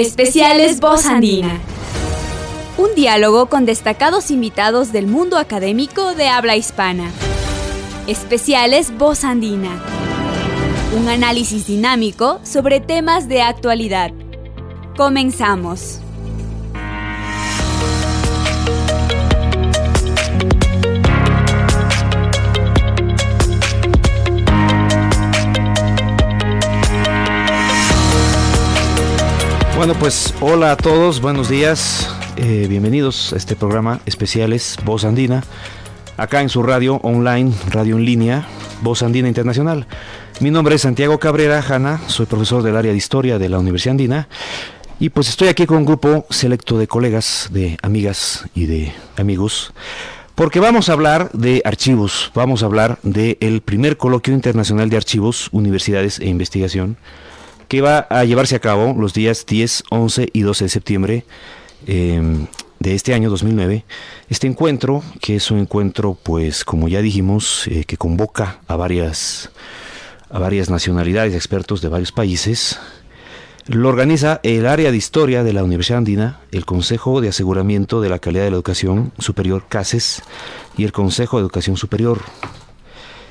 Especiales Voz Andina. Un diálogo con destacados invitados del mundo académico de habla hispana. Especiales Voz Andina. Un análisis dinámico sobre temas de actualidad. Comenzamos. Bueno, pues hola a todos, buenos días, eh, bienvenidos a este programa especiales Voz Andina, acá en su radio online, radio en línea, Voz Andina Internacional. Mi nombre es Santiago Cabrera Jana, soy profesor del área de historia de la Universidad Andina y pues estoy aquí con un grupo selecto de colegas, de amigas y de amigos. Porque vamos a hablar de archivos, vamos a hablar del primer coloquio internacional de archivos, universidades e investigación, que va a llevarse a cabo los días 10, 11 y 12 de septiembre em, de este año 2009. Este encuentro, que es un encuentro, pues como ya dijimos, eh, que convoca a varias, a varias nacionalidades, expertos de varios países, lo organiza el área de historia de la Universidad Andina, el Consejo de Aseguramiento de la Calidad de la Educación Superior CASES y el Consejo de Educación Superior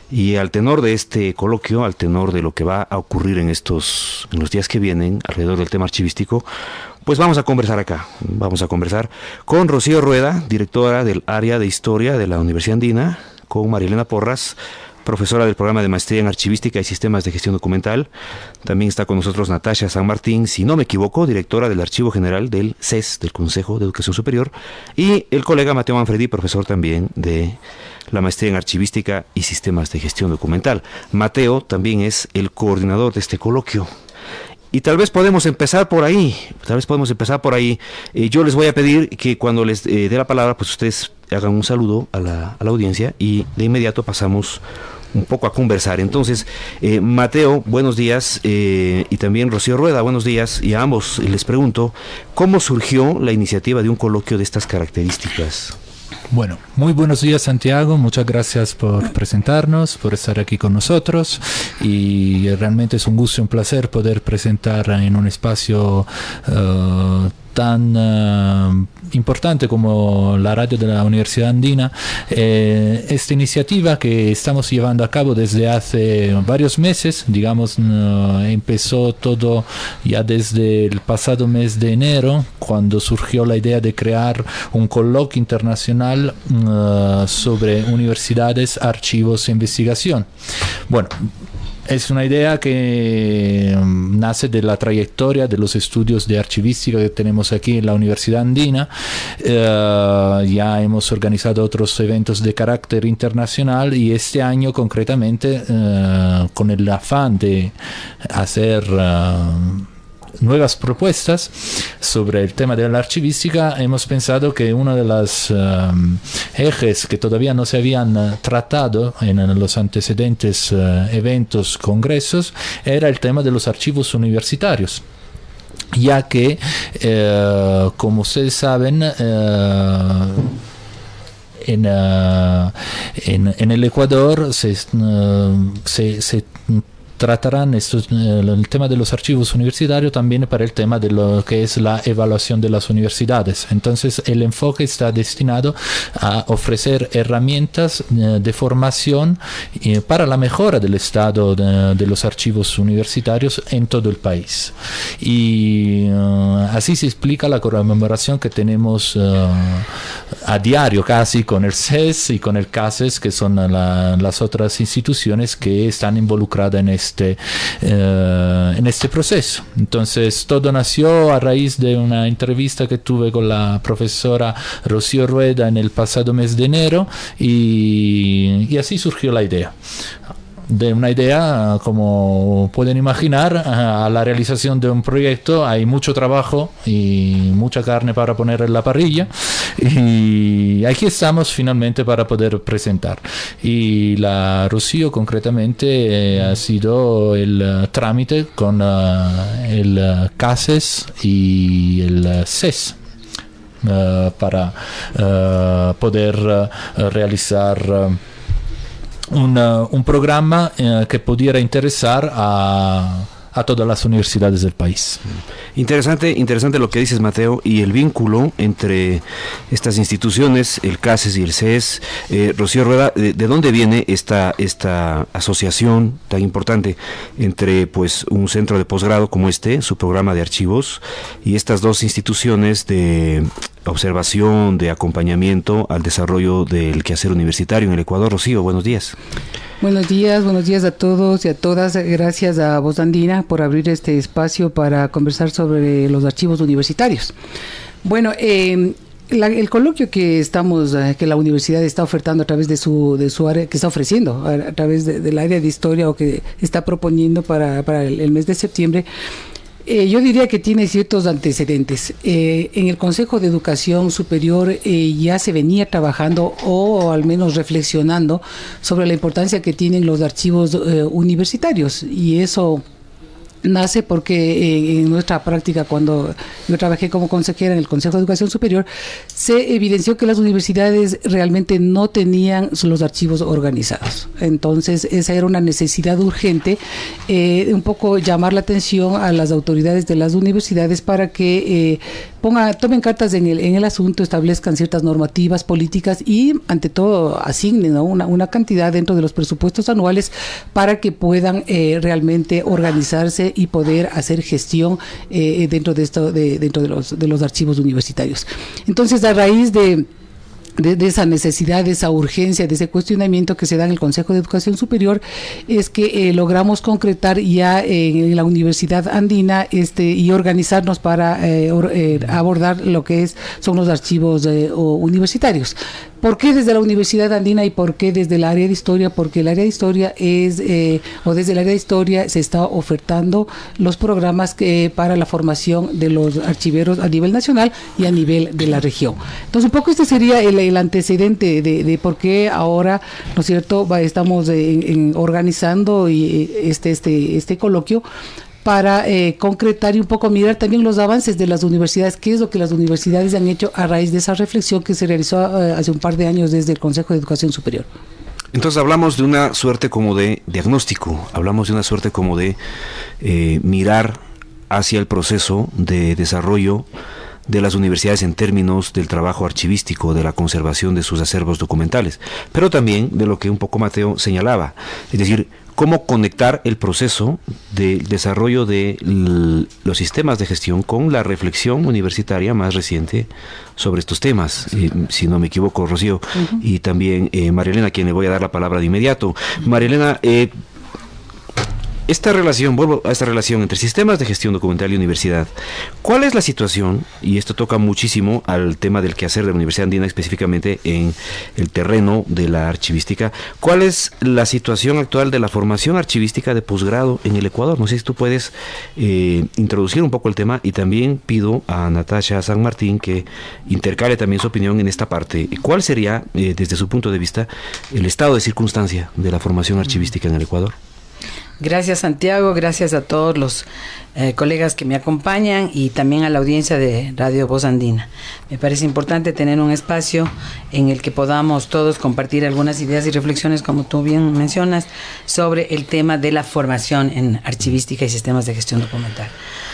y al tenor de este coloquio, al tenor de lo que va a ocurrir en estos, en los días que vienen, alrededor del tema archivístico, pues vamos a conversar acá. Vamos a conversar con Rocío Rueda, directora del área de historia de la Universidad Andina, con Marilena Porras, profesora del programa de maestría en archivística y sistemas de gestión documental. También está con nosotros Natasha San Martín, si no me equivoco, directora del Archivo General del CES, del Consejo de Educación Superior, y el colega Mateo Manfredi, profesor también de la maestría en archivística y sistemas de gestión documental. Mateo también es el coordinador de este coloquio. Y tal vez podemos empezar por ahí, tal vez podemos empezar por ahí. Eh, yo les voy a pedir que cuando les eh, dé la palabra, pues ustedes hagan un saludo a la, a la audiencia y de inmediato pasamos un poco a conversar. Entonces, eh, Mateo, buenos días, eh, y también Rocío Rueda, buenos días, y a ambos les pregunto, ¿cómo surgió la iniciativa de un coloquio de estas características? Bueno, muy buenos días Santiago, muchas gracias por presentarnos, por estar aquí con nosotros. Y realmente es un gusto y un placer poder presentar en un espacio uh, tan uh, importante como la radio de la Universidad Andina, eh, esta iniciativa que estamos llevando a cabo desde hace varios meses, digamos, uh, empezó todo ya desde el pasado mes de enero, cuando surgió la idea de crear un coloquio internacional sobre universidades, archivos e investigación. Bueno, es una idea que um, nace de la trayectoria de los estudios de archivística que tenemos aquí en la Universidad Andina. Uh, ya hemos organizado otros eventos de carácter internacional y este año concretamente uh, con el afán de hacer... Uh, nuevas propuestas sobre el tema de la archivística, hemos pensado que uno de los um, ejes que todavía no se habían uh, tratado en, los antecedentes uh, eventos, congresos, era el tema de los archivos universitarios. Ya que, uh, como ustedes saben, en, uh, en, en, el Ecuador se, se tratarán estos, eh, el tema de los archivos universitarios también para el tema de lo que es la evaluación de las universidades. Entonces el enfoque está destinado a ofrecer herramientas eh, de formación eh, para la mejora del estado de, los archivos universitarios en todo el país. Y uh, así se explica la conmemoración que tenemos a diario casi con el CES y con el CASES, que son la, las otras instituciones que están involucradas en este este, eh, en este proceso. Entonces todo nació a raíz de una entrevista que tuve con la profesora Rocío Rueda en el pasado mes de enero y, y así surgió la idea de una idea, como pueden imaginar, a la realización de un proyecto hay mucho trabajo y mucha carne para poner en la parrilla y aquí estamos finalmente para poder presentar. Y la Rocío concretamente eh, ha sido el uh, trámite con uh, el CASES y el CES. para poder realizar un, uh, un, programa que pudiera interesar a, a todas las universidades del país. Interesante, interesante lo que dices, Mateo, y el vínculo entre estas instituciones, el CASES y el CES. Eh, Rocío Rueda, ¿de, dónde viene esta, esta asociación tan importante entre pues un centro de posgrado como este, su programa de archivos, y estas dos instituciones de observación, de acompañamiento al desarrollo del quehacer universitario en el Ecuador. Rocío, buenos días. Buenos días, buenos días a todos y a todas. Gracias a Voz Andina por abrir este espacio para conversar sobre los archivos universitarios. Bueno, eh, el coloquio que estamos, eh, que la universidad está ofertando a través de su, de su área, que está ofreciendo a, través del área de historia o que está proponiendo para, para el, mes de septiembre, eh, yo diría que tiene ciertos antecedentes. Eh, en el Consejo de Educación Superior eh, ya se venía trabajando o, al menos reflexionando sobre la importancia que tienen los archivos universitarios y eso nace porque en nuestra práctica, cuando yo trabajé como consejera en el Consejo de Educación Superior, se evidenció que las universidades realmente no tenían los archivos organizados. Entonces, esa era una necesidad urgente, eh, un poco llamar la atención a las autoridades de las universidades para que eh, ponga, tomen cartas en el, en el asunto, establezcan ciertas normativas políticas y, ante todo, asignen una, una cantidad dentro de los presupuestos anuales para que puedan eh, realmente organizarse y poder hacer gestión eh, dentro de esto, de, dentro de los, de los archivos universitarios. Entonces, a raíz de de, esa necesidad, de esa urgencia, de ese cuestionamiento que se da en el Consejo de Educación Superior, es que eh, logramos concretar ya en la Universidad Andina este, y organizarnos para eh, abordar lo que es son los archivos universitarios. ¿Por qué desde la Universidad Andina y por qué desde el área de historia? Porque el área de historia es, eh, o desde el área de historia se está ofertando los programas que, para la formación de los archiveros a nivel nacional y a nivel de la región. Entonces, un poco este sería el, antecedente de, por qué ahora, ¿no es cierto?, estamos organizando y, este, este, este coloquio para eh, concretar y un poco mirar también los avances de las universidades, qué es lo que las universidades han hecho a raíz de esa reflexión que se realizó eh, hace un par de años desde el Consejo de Educación Superior. Entonces hablamos de una suerte como de diagnóstico, hablamos de una suerte como de eh, mirar hacia el proceso de desarrollo de las universidades en términos del trabajo archivístico, de la conservación de sus acervos documentales, pero también de lo que un poco Mateo señalaba, es decir, cómo conectar el proceso del desarrollo de los sistemas de gestión con la reflexión universitaria más reciente sobre estos temas, eh, si no me equivoco, Rocío, y también eh, Marielena, a quien le voy a dar la palabra de inmediato. Marielena, eh, esta relación, vuelvo a esta relación entre sistemas de gestión documental y universidad. ¿Cuál es la situación? Y esto toca muchísimo al tema del quehacer de la Universidad Andina, específicamente en el terreno de la archivística. ¿Cuál es la situación actual de la formación archivística de posgrado en el Ecuador? No sé si tú puedes eh, introducir un poco el tema y también pido a Natasha San Martín que intercale también su opinión en esta parte. ¿Cuál sería, eh, desde su punto de vista, el estado de circunstancia de la formación archivística en el Ecuador? Gracias Santiago, gracias a todos los eh, colegas que me acompañan y también a la audiencia de Radio Voz Andina. Me parece importante tener un espacio en el que podamos todos compartir algunas ideas y reflexiones, como tú bien mencionas, sobre el tema de la formación en archivística y sistemas de gestión documental.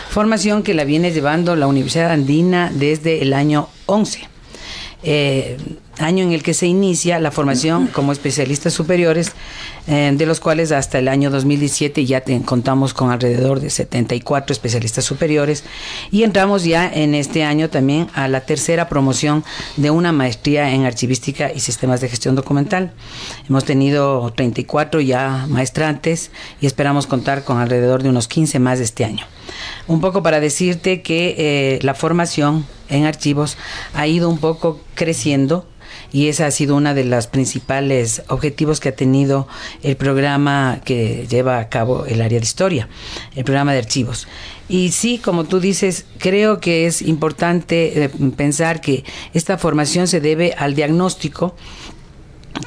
Formación que la viene llevando la Universidad Andina desde el año 11 eh, año en el que se inicia la formación como especialistas superiores, eh, de los cuales hasta el año 2017 ya contamos con alrededor de 74 especialistas superiores y entramos ya en este año también a la tercera promoción de una maestría en archivística y sistemas de gestión documental. Hemos tenido 34 ya maestrantes y esperamos contar con alrededor de unos 15 más este año. Un poco para decirte que eh, la formación en archivos ha ido un poco creciendo y ese ha sido uno de los principales objetivos que ha tenido el programa que lleva a cabo el área de historia, el programa de archivos. Y sí, como tú dices, creo que es importante eh, pensar que esta formación se debe al diagnóstico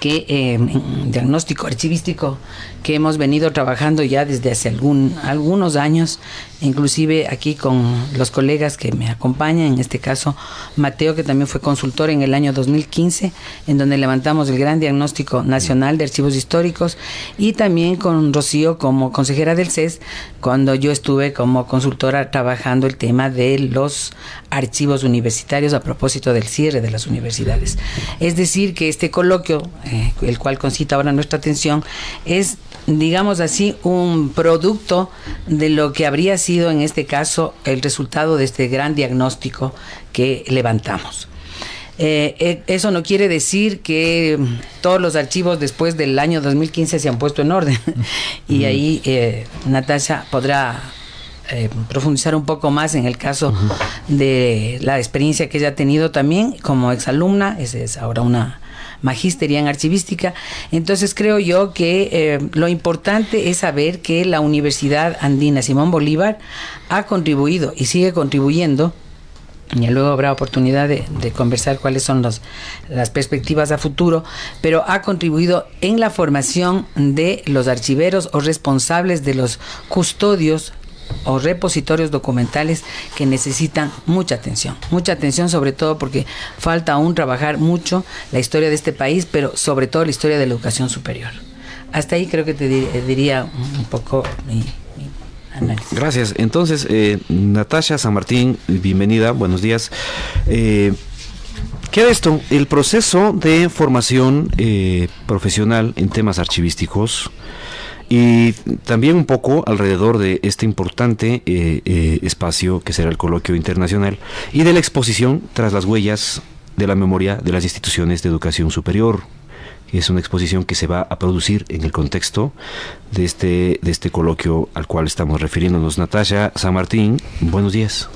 que eh, diagnóstico archivístico que hemos venido trabajando ya desde hace algún, algunos años inclusive aquí con los colegas que me acompañan, en este caso Mateo, que también fue consultor en el año 2015, en donde levantamos el gran diagnóstico nacional de archivos históricos, y también con Rocío como consejera del CES, cuando yo estuve como consultora trabajando el tema de los archivos universitarios a propósito del cierre de las universidades. Es decir, que este coloquio, eh, el cual concita ahora nuestra atención, es digamos así, un producto de lo que habría sido en este caso el resultado de este gran diagnóstico que levantamos. Eh, eh, eso no quiere decir que todos los archivos después del año 2015 se han puesto en orden. y ahí eh, Natasha podrá profundizar un poco más en el caso de la experiencia que ella ha tenido también como exalumna. Esa es ahora una magistería en archivística. Entonces creo yo que eh, lo importante es saber que la Universidad Andina Simón Bolívar ha contribuido y sigue contribuyendo y luego habrá oportunidad de, conversar cuáles son las perspectivas a futuro, pero ha contribuido en la formación de los archiveros o responsables de los custodios o repositorios documentales que necesitan mucha atención, mucha atención sobre todo porque falta aún trabajar mucho la historia de este país, pero sobre todo la historia de la educación superior. Hasta ahí creo que te diría un poco mi, análisis. Gracias. Entonces, eh, Natasha San Martín, bienvenida, buenos días. Eh, ¿Qué es esto? El proceso de formación eh, profesional en temas archivísticos y también un poco alrededor de este importante eh, eh, espacio que será el coloquio internacional y de la exposición tras las huellas de la memoria de las instituciones de educación superior. Es una exposición que se va a producir en el contexto de este, de este coloquio al cual estamos refiriéndonos. Natasha San Martín, buenos días.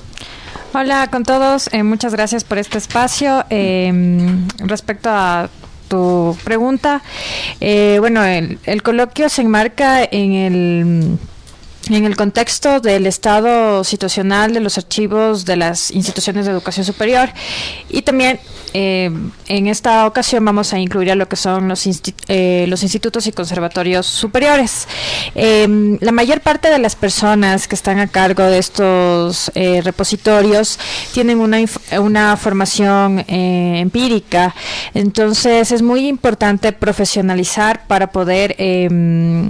Hola con todos, eh, muchas gracias por este espacio. respecto a tu pregunta. Eh, bueno, el, el coloquio se enmarca en el en el contexto del estado situacional de los archivos de las instituciones de educación superior y también eh, en esta ocasión vamos a incluir a lo que son los, eh, los institutos y conservatorios superiores. Em, la mayor parte de las personas que están a cargo de estos eh, repositorios tienen una, una formación empírica, entonces es muy importante profesionalizar para poder em,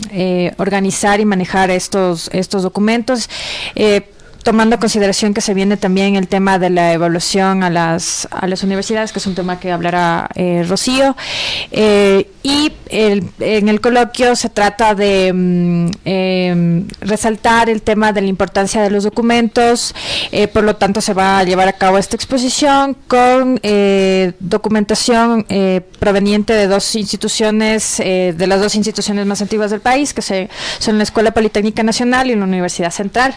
organizar y manejar estos estos, documentos. Eh, tomando en consideración que se viene también el tema de la evaluación a las, a las universidades, que es un tema que hablará eh, Rocío. Eh, y en el coloquio se trata de mm, em, resaltar el tema de la importancia de los documentos, eh, por lo tanto se va a llevar a cabo esta exposición con documentación proveniente de dos instituciones, de las dos instituciones más antiguas del país, que son la Escuela Politécnica Nacional y la Universidad Central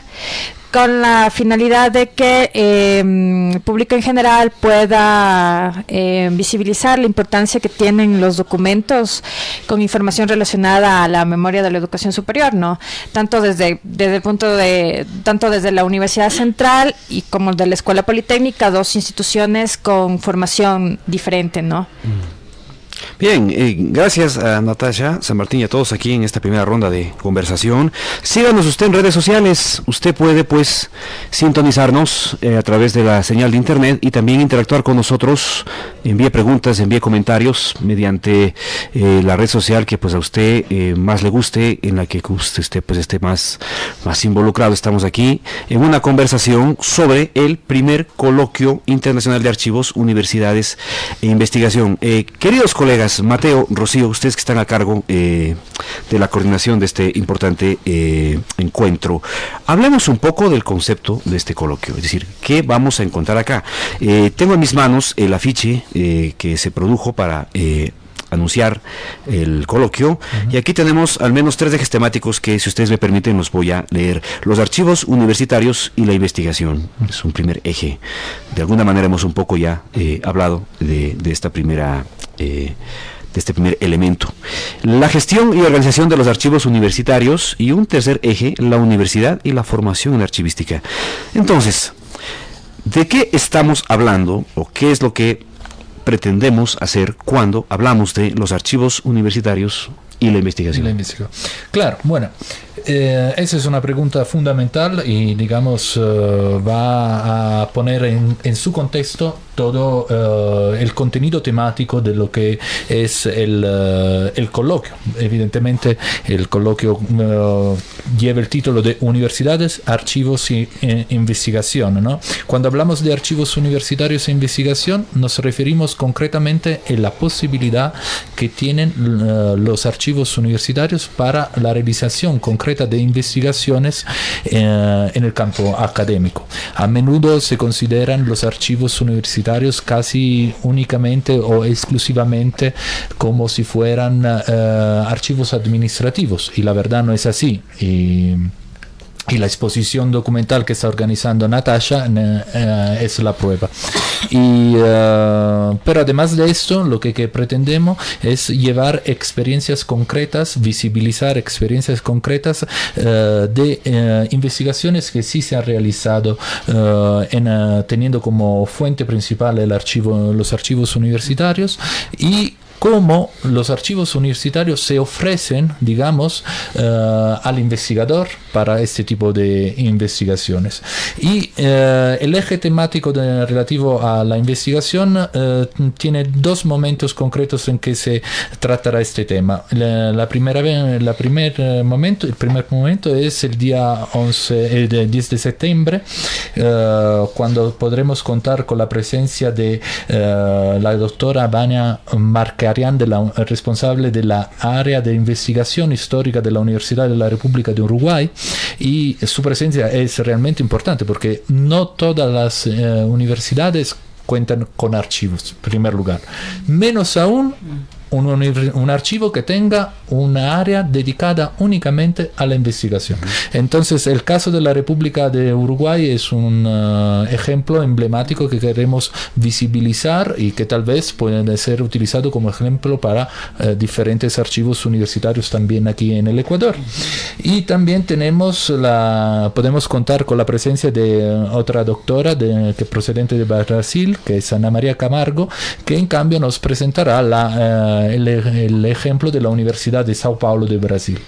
con la finalidad de que em, el público en general pueda em, visibilizar la importancia que tienen los documentos con información relacionada a la memoria de la educación superior, ¿no? Tanto desde, desde el punto de, tanto desde la Universidad Central y como de la Escuela Politécnica, dos instituciones con formación diferente, ¿no? Mm. Bien, eh, gracias a Natasha San Martín y a todos aquí en esta primera ronda de conversación. Síganos usted en redes sociales. Usted puede pues sintonizarnos eh, a través de la señal de internet y también interactuar con nosotros. Envíe preguntas, envíe comentarios mediante eh, la red social que pues a usted más le guste, en la que usted pues esté más, más involucrado. Estamos aquí en una conversación sobre el primer coloquio internacional de archivos, universidades e investigación. queridos colegas, Mateo, Rocío, ustedes que están a cargo eh, de la coordinación de este importante eh, encuentro, hablemos un poco del concepto de este coloquio, es decir, ¿qué vamos a encontrar acá? Eh, tengo en mis manos el afiche que se produjo para anunciar el coloquio. Y aquí tenemos al menos tres ejes temáticos que, si ustedes me permiten, los voy a leer. Los archivos universitarios y la investigación. Es un primer eje. De alguna manera hemos un poco ya eh, hablado de, esta primera... Eh, de este primer elemento. La gestión y organización de los archivos universitarios y un tercer eje, la universidad y la formación en archivística. Entonces, ¿de qué estamos hablando o qué es lo que pretendemos hacer cuando hablamos de los archivos universitarios y la investigación. Claro, bueno, Eh, esa es una pregunta fundamental y, digamos, eh, va a poner en, su contexto todo uh, el contenido temático de lo que es el, uh, el coloquio. Evidentemente, el coloquio lleva el título de Universidades, Archivos e Investigación. ¿no? Cuando hablamos de archivos universitarios e investigación, nos referimos concretamente a la posibilidad que tienen los archivos universitarios para la realización concreta de investigaciones en el campo académico. A menudo se consideran los archivos universitarios casi únicamente o exclusivamente como si fueran uh, archivos administrativos y la verdad no es así. Y, y la exposición documental que está organizando Natasha eh, es la prueba. Y, uh, pero además de esto, lo que, pretendemos es llevar experiencias concretas, visibilizar experiencias concretas uh, de uh, investigaciones que sí se han realizado en, teniendo como fuente principal los archivos universitarios cómo los archivos universitarios se ofrecen, digamos, uh, al investigador para este tipo de investigaciones. Y uh, el eje temático relativo a la investigación uh, tiene dos momentos concretos en que se tratará este tema. La, la primera la primer momento, el primer momento es el día 11, el 10 de septiembre, cuando podremos contar con la presencia de la doctora Vania Marca de la, responsable de la área de investigación histórica de la Universidad de la República de Uruguay y su presencia es realmente importante porque no todas las eh, universidades cuentan con archivos, en primer lugar. Menos aún un, un, archivo que tenga una área dedicada únicamente a la investigación. Entonces, el caso de la República de Uruguay es un uh, ejemplo emblemático que queremos visibilizar y que tal vez puede ser utilizado como ejemplo para uh, diferentes archivos universitarios también aquí en el Ecuador. Y también tenemos la, podemos contar con la presencia de otra doctora de, que procedente de Brasil, que es Ana María Camargo, que en cambio nos presentará la el, ejemplo de la Universidad de Sao Paulo de Brasil.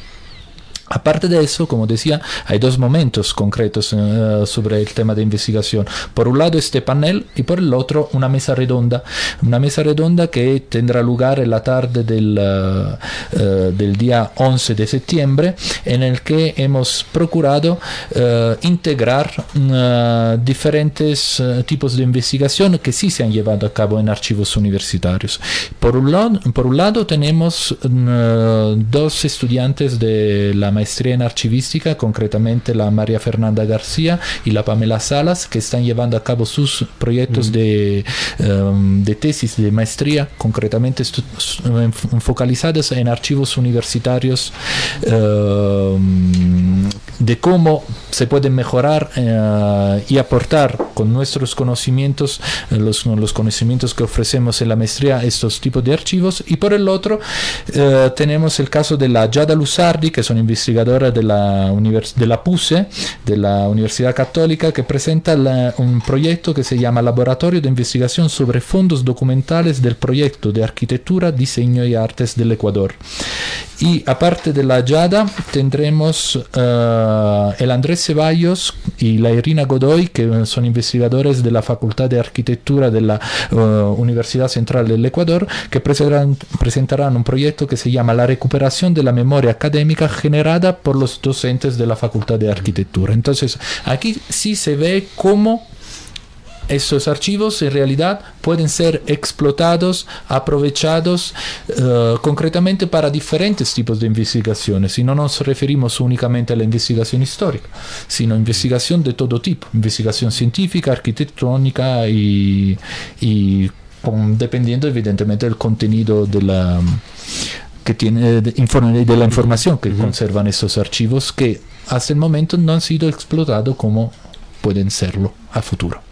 Aparte de eso, como decía, hay dos momentos concretos uh, sobre el tema de investigación. Por un lado este panel y por el otro una mesa redonda. Una mesa redonda que tendrá lugar en la tarde del, uh, uh, del día 11 de septiembre en el que hemos procurado integrar diferentes tipos de investigación que sí se han llevado a cabo en archivos universitarios. Por un lado, por un lado tenemos dos estudiantes de la maestría en archivística, concretamente la María Fernanda García y la Pamela Salas, que están llevando a cabo sus proyectos mm. de, um, de, tesis de maestría, concretamente focalizadas en archivos universitarios, um, de cómo se puede mejorar uh, y aportar con nuestros conocimientos, eh, los, los, conocimientos que ofrecemos en la maestría, estos tipos de archivos. Y por el otro, uh, tenemos el caso de la Yada Luzardi, que son investigadores investigadora de la, de la PUSE, de la Universidad Católica, que presenta un proyecto que se llama Laboratorio de Investigación sobre Fondos Documentales del Proyecto de Arquitectura, Diseño y Artes del Ecuador. Y aparte de la Yada, tendremos uh, el Andrés Ceballos y la Irina Godoy, que son investigadores de la Facultad de Arquitectura de la uh, Universidad Central del Ecuador, que presentarán, presentarán un proyecto que se llama La recuperación de la memoria académica generada por los docentes de la Facultad de Arquitectura. Entonces, aquí sí se ve cómo estos archivos en realidad pueden ser explotados, aprovechados uh, concretamente para diferentes tipos de investigaciones. Y no nos referimos únicamente a la investigación histórica, sino investigación de todo tipo, investigación científica, arquitectónica y, y con, dependiendo evidentemente del contenido de la que tiene de, de la información que uh -huh. conservan estos archivos que hasta el momento no han sido explotados como pueden serlo a futuro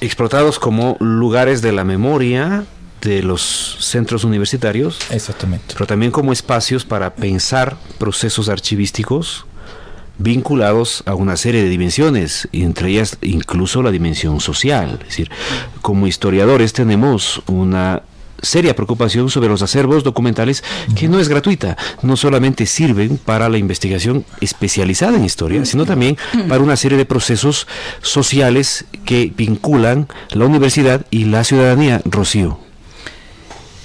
explotados como lugares de la memoria de los centros universitarios. Exactamente. Pero también como espacios para pensar procesos archivísticos vinculados a una serie de dimensiones, entre ellas incluso la dimensión social. Es decir, como historiadores tenemos una seria preocupación sobre los acervos documentales que no es gratuita, no solamente sirven para la investigación especializada en historia, sino también para una serie de procesos sociales que vinculan la universidad y la ciudadanía. Rocío.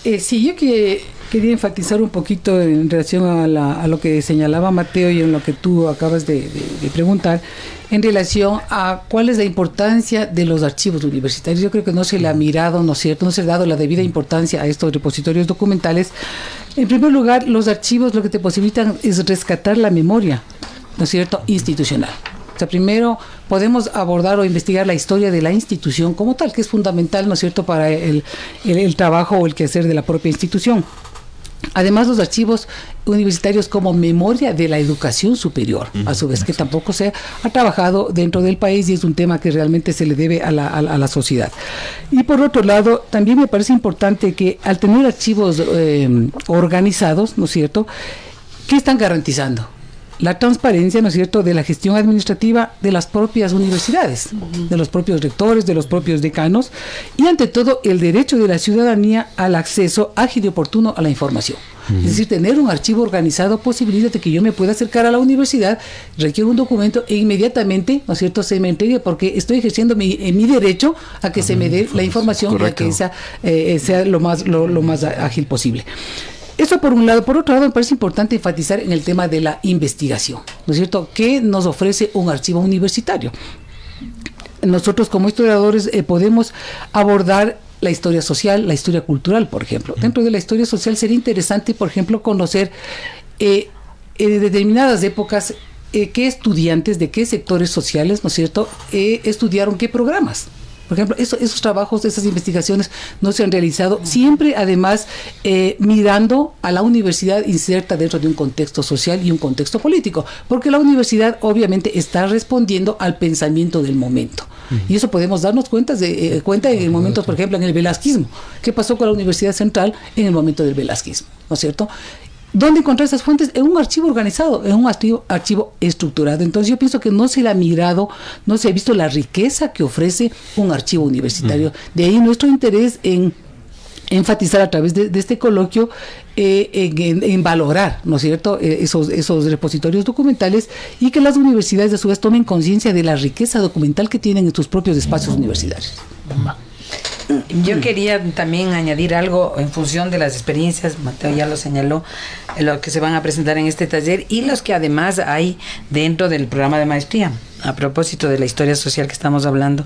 Eh, sí, yo que quería enfatizar un poquito en relación a, lo que señalaba Mateo y en lo que tú acabas de preguntar en relación a cuál es la importancia de los archivos universitarios. Yo creo que no se le ha mirado, ¿no es cierto? No se le ha dado la debida importancia a estos repositorios documentales. En primer lugar, los archivos lo que te posibilitan es rescatar la memoria, ¿no es cierto?, institucional. O sea, primero podemos abordar o investigar la historia de la institución como tal, que es fundamental, ¿no es cierto?, para el trabajo o el quehacer de la propia institución. Además, los archivos universitarios como memoria de la educación superior, a su vez que tampoco se ha trabajado dentro del país y es un tema que realmente se le debe a la, a, la sociedad. Y por otro lado, también me parece importante que al tener archivos eh, organizados, ¿no es cierto?, ¿qué están garantizando? La transparencia, ¿no es cierto?, de la gestión administrativa de las propias universidades, de los propios rectores, de los propios decanos, y ante todo el derecho de la ciudadanía al acceso ágil y oportuno a la información. Es decir, tener un archivo organizado posibilita de que yo me pueda acercar a la universidad, requiere un documento e inmediatamente, ¿no es cierto?, se me entregue porque estoy ejerciendo mi, eh, mi derecho a que se me dé la información y a que sea, eh, sea lo, más, lo, lo más ágil posible. Eso por un lado. Por otro lado, me parece importante enfatizar en el tema de la investigación, ¿no es cierto? ¿Qué nos ofrece un archivo universitario? Nosotros como historiadores eh, podemos abordar la historia social, la historia cultural, por ejemplo. Dentro de la historia social sería interesante, por ejemplo, conocer eh, en determinadas épocas eh, qué estudiantes de qué sectores sociales, ¿no es cierto?, eh, estudiaron qué programas. Por ejemplo, eso, esos trabajos, esas investigaciones no se han realizado, siempre además eh, mirando a la universidad inserta dentro de un contexto social y un contexto político, porque la universidad obviamente está respondiendo al pensamiento del momento. Y eso podemos darnos cuenta de, eh, cuenta en momentos, por ejemplo, en el velasquismo. ¿Qué pasó con la Universidad Central en el momento del velasquismo? ¿No es cierto? ¿Dónde encontrar esas fuentes? En un archivo organizado, en un archivo, archivo estructurado. Entonces yo pienso que no se le ha mirado, no se ha visto la riqueza que ofrece un archivo universitario. De ahí nuestro interés en enfatizar a través de, de este coloquio eh, en, en, valorar, ¿no es cierto?, eh, esos, esos repositorios documentales y que las universidades a su vez tomen conciencia de la riqueza documental que tienen en sus propios espacios universitarios. Yo quería también añadir algo en función de las experiencias, Mateo ya lo señaló, lo que se van a presentar en este taller y los que además hay dentro del programa de maestría. A propósito de la historia social que estamos hablando,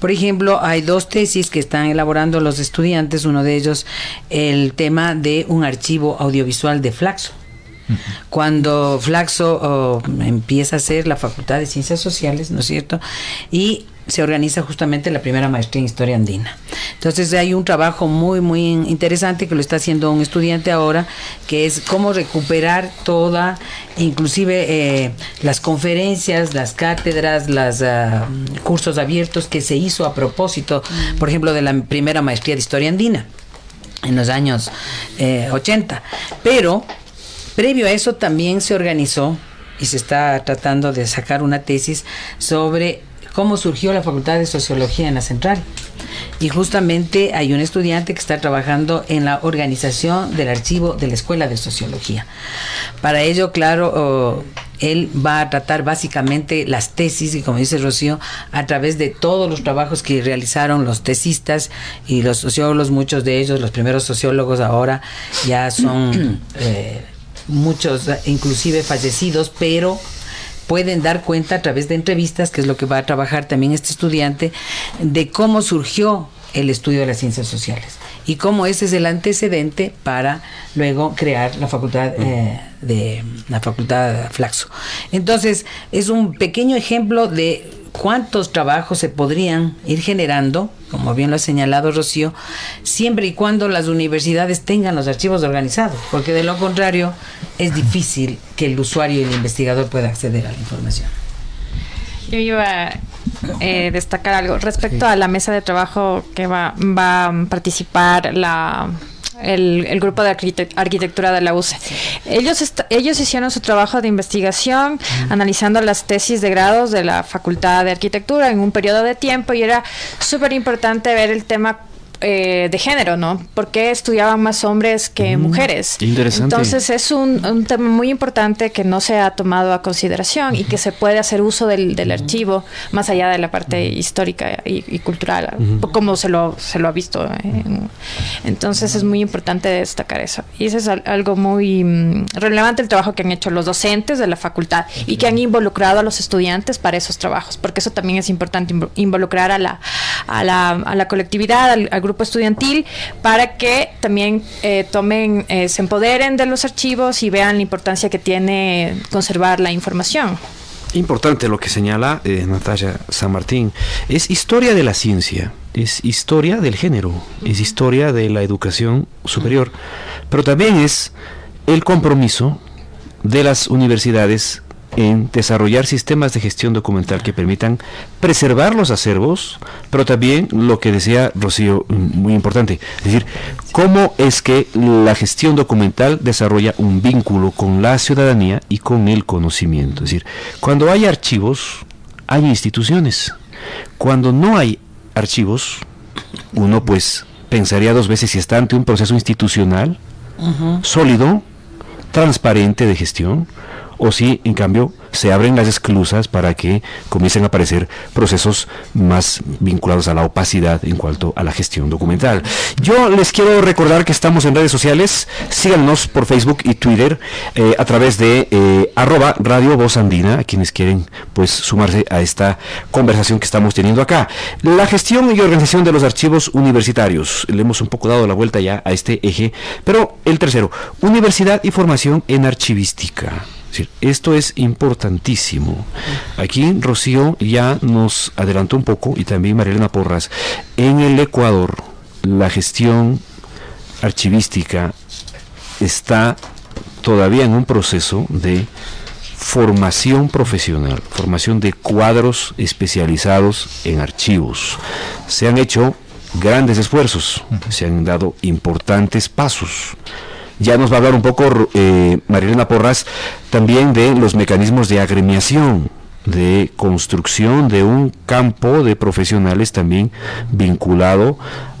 por ejemplo, hay dos tesis que están elaborando los estudiantes, uno de ellos el tema de un archivo audiovisual de Flaxo. Cuando Flaxo oh, empieza a ser la Facultad de Ciencias Sociales, ¿no es cierto? Y se organiza justamente la primera maestría en historia andina. Entonces hay un trabajo muy, muy interesante que lo está haciendo un estudiante ahora, que es cómo recuperar toda, inclusive eh, las conferencias, las cátedras, los uh, ah, cursos abiertos que se hizo a propósito, por ejemplo, de la primera maestría de historia andina en los años eh, 80. Pero, previo a eso también se organizó y se está tratando de sacar una tesis sobre cómo surgió la Facultad de Sociología en la Central. Y justamente hay un estudiante que está trabajando en la organización del archivo de la Escuela de Sociología. Para ello, claro, él va a tratar básicamente las tesis, y como dice Rocío, a través de todos los trabajos que realizaron los tesistas y los sociólogos, muchos de ellos, los primeros sociólogos ahora ya son eh, muchos, inclusive fallecidos, pero pueden dar cuenta a través de entrevistas, que es lo que va a trabajar también este estudiante, de cómo surgió el estudio de las ciencias sociales y cómo ese es el antecedente para luego crear la facultad eh, de la facultad Flaxo. Entonces es un pequeño ejemplo de cuántos trabajos se podrían ir generando, como bien lo ha señalado Rocío, siempre y cuando las universidades tengan los archivos organizados, porque de lo contrario es difícil que el usuario y el investigador pueda acceder a la información. Yo iba a eh, destacar algo respecto a la mesa de trabajo que va, va a participar la el, grupo de arquitectura de la UCE. Ellos, ellos hicieron su trabajo de investigación analizando las tesis de grados de la Facultad de Arquitectura en un periodo de tiempo y era súper importante ver el tema eh, de género, ¿no? ¿Por qué estudiaban más hombres que mujeres? Interesante. Entonces es un, un, tema muy importante que no se ha tomado a consideración y que se puede hacer uso del, del archivo más allá de la parte histórica y, cultural, como se lo, se lo ha visto. entonces es muy importante destacar eso. Y eso es algo muy mm, relevante el trabajo que han hecho los docentes de la facultad y que han involucrado a los estudiantes para esos trabajos, porque eso también es importante, involucrar a la, a la, a la colectividad, al, grupo estudiantil, para que también eh, tomen, eh, se empoderen de los archivos y vean la importancia que tiene conservar la información. Importante lo que señala eh, Natalia San Martín. Es historia de la ciencia, es historia del género, es historia de la educación superior, pero también es el compromiso de las universidades en desarrollar sistemas de gestión documental que permitan preservar los acervos, pero también lo que decía Rocío, mm, muy importante, es decir, cómo es que la gestión documental desarrolla un vínculo con la ciudadanía y con el conocimiento. Es decir, cuando hay archivos, hay instituciones. Cuando no hay archivos, uno pues pensaría dos veces si está ante un proceso institucional sólido, transparente de gestión, o si en cambio se abren las esclusas para que comiencen a aparecer procesos más vinculados a la opacidad en cuanto a la gestión documental. Yo les quiero recordar que estamos en redes sociales, síganos por Facebook y Twitter eh, a través de eh, arroba Radio Voz Andina, a quienes quieren pues sumarse a esta conversación que estamos teniendo acá. La gestión y organización de los archivos universitarios. Le hemos un poco dado la vuelta ya a este eje, pero el tercero, universidad y formación en archivística esto es importantísimo. Aquí Rocío ya nos adelantó un poco y también Marilena Porras. En el Ecuador, la gestión archivística está todavía en un proceso de formación profesional, formación de cuadros especializados en archivos. Se han hecho grandes esfuerzos, se han dado importantes pasos. Ya nos va a hablar un poco eh, Marilena Porras también de los mecanismos de agremiación de construcción de un campo de profesionales también vinculado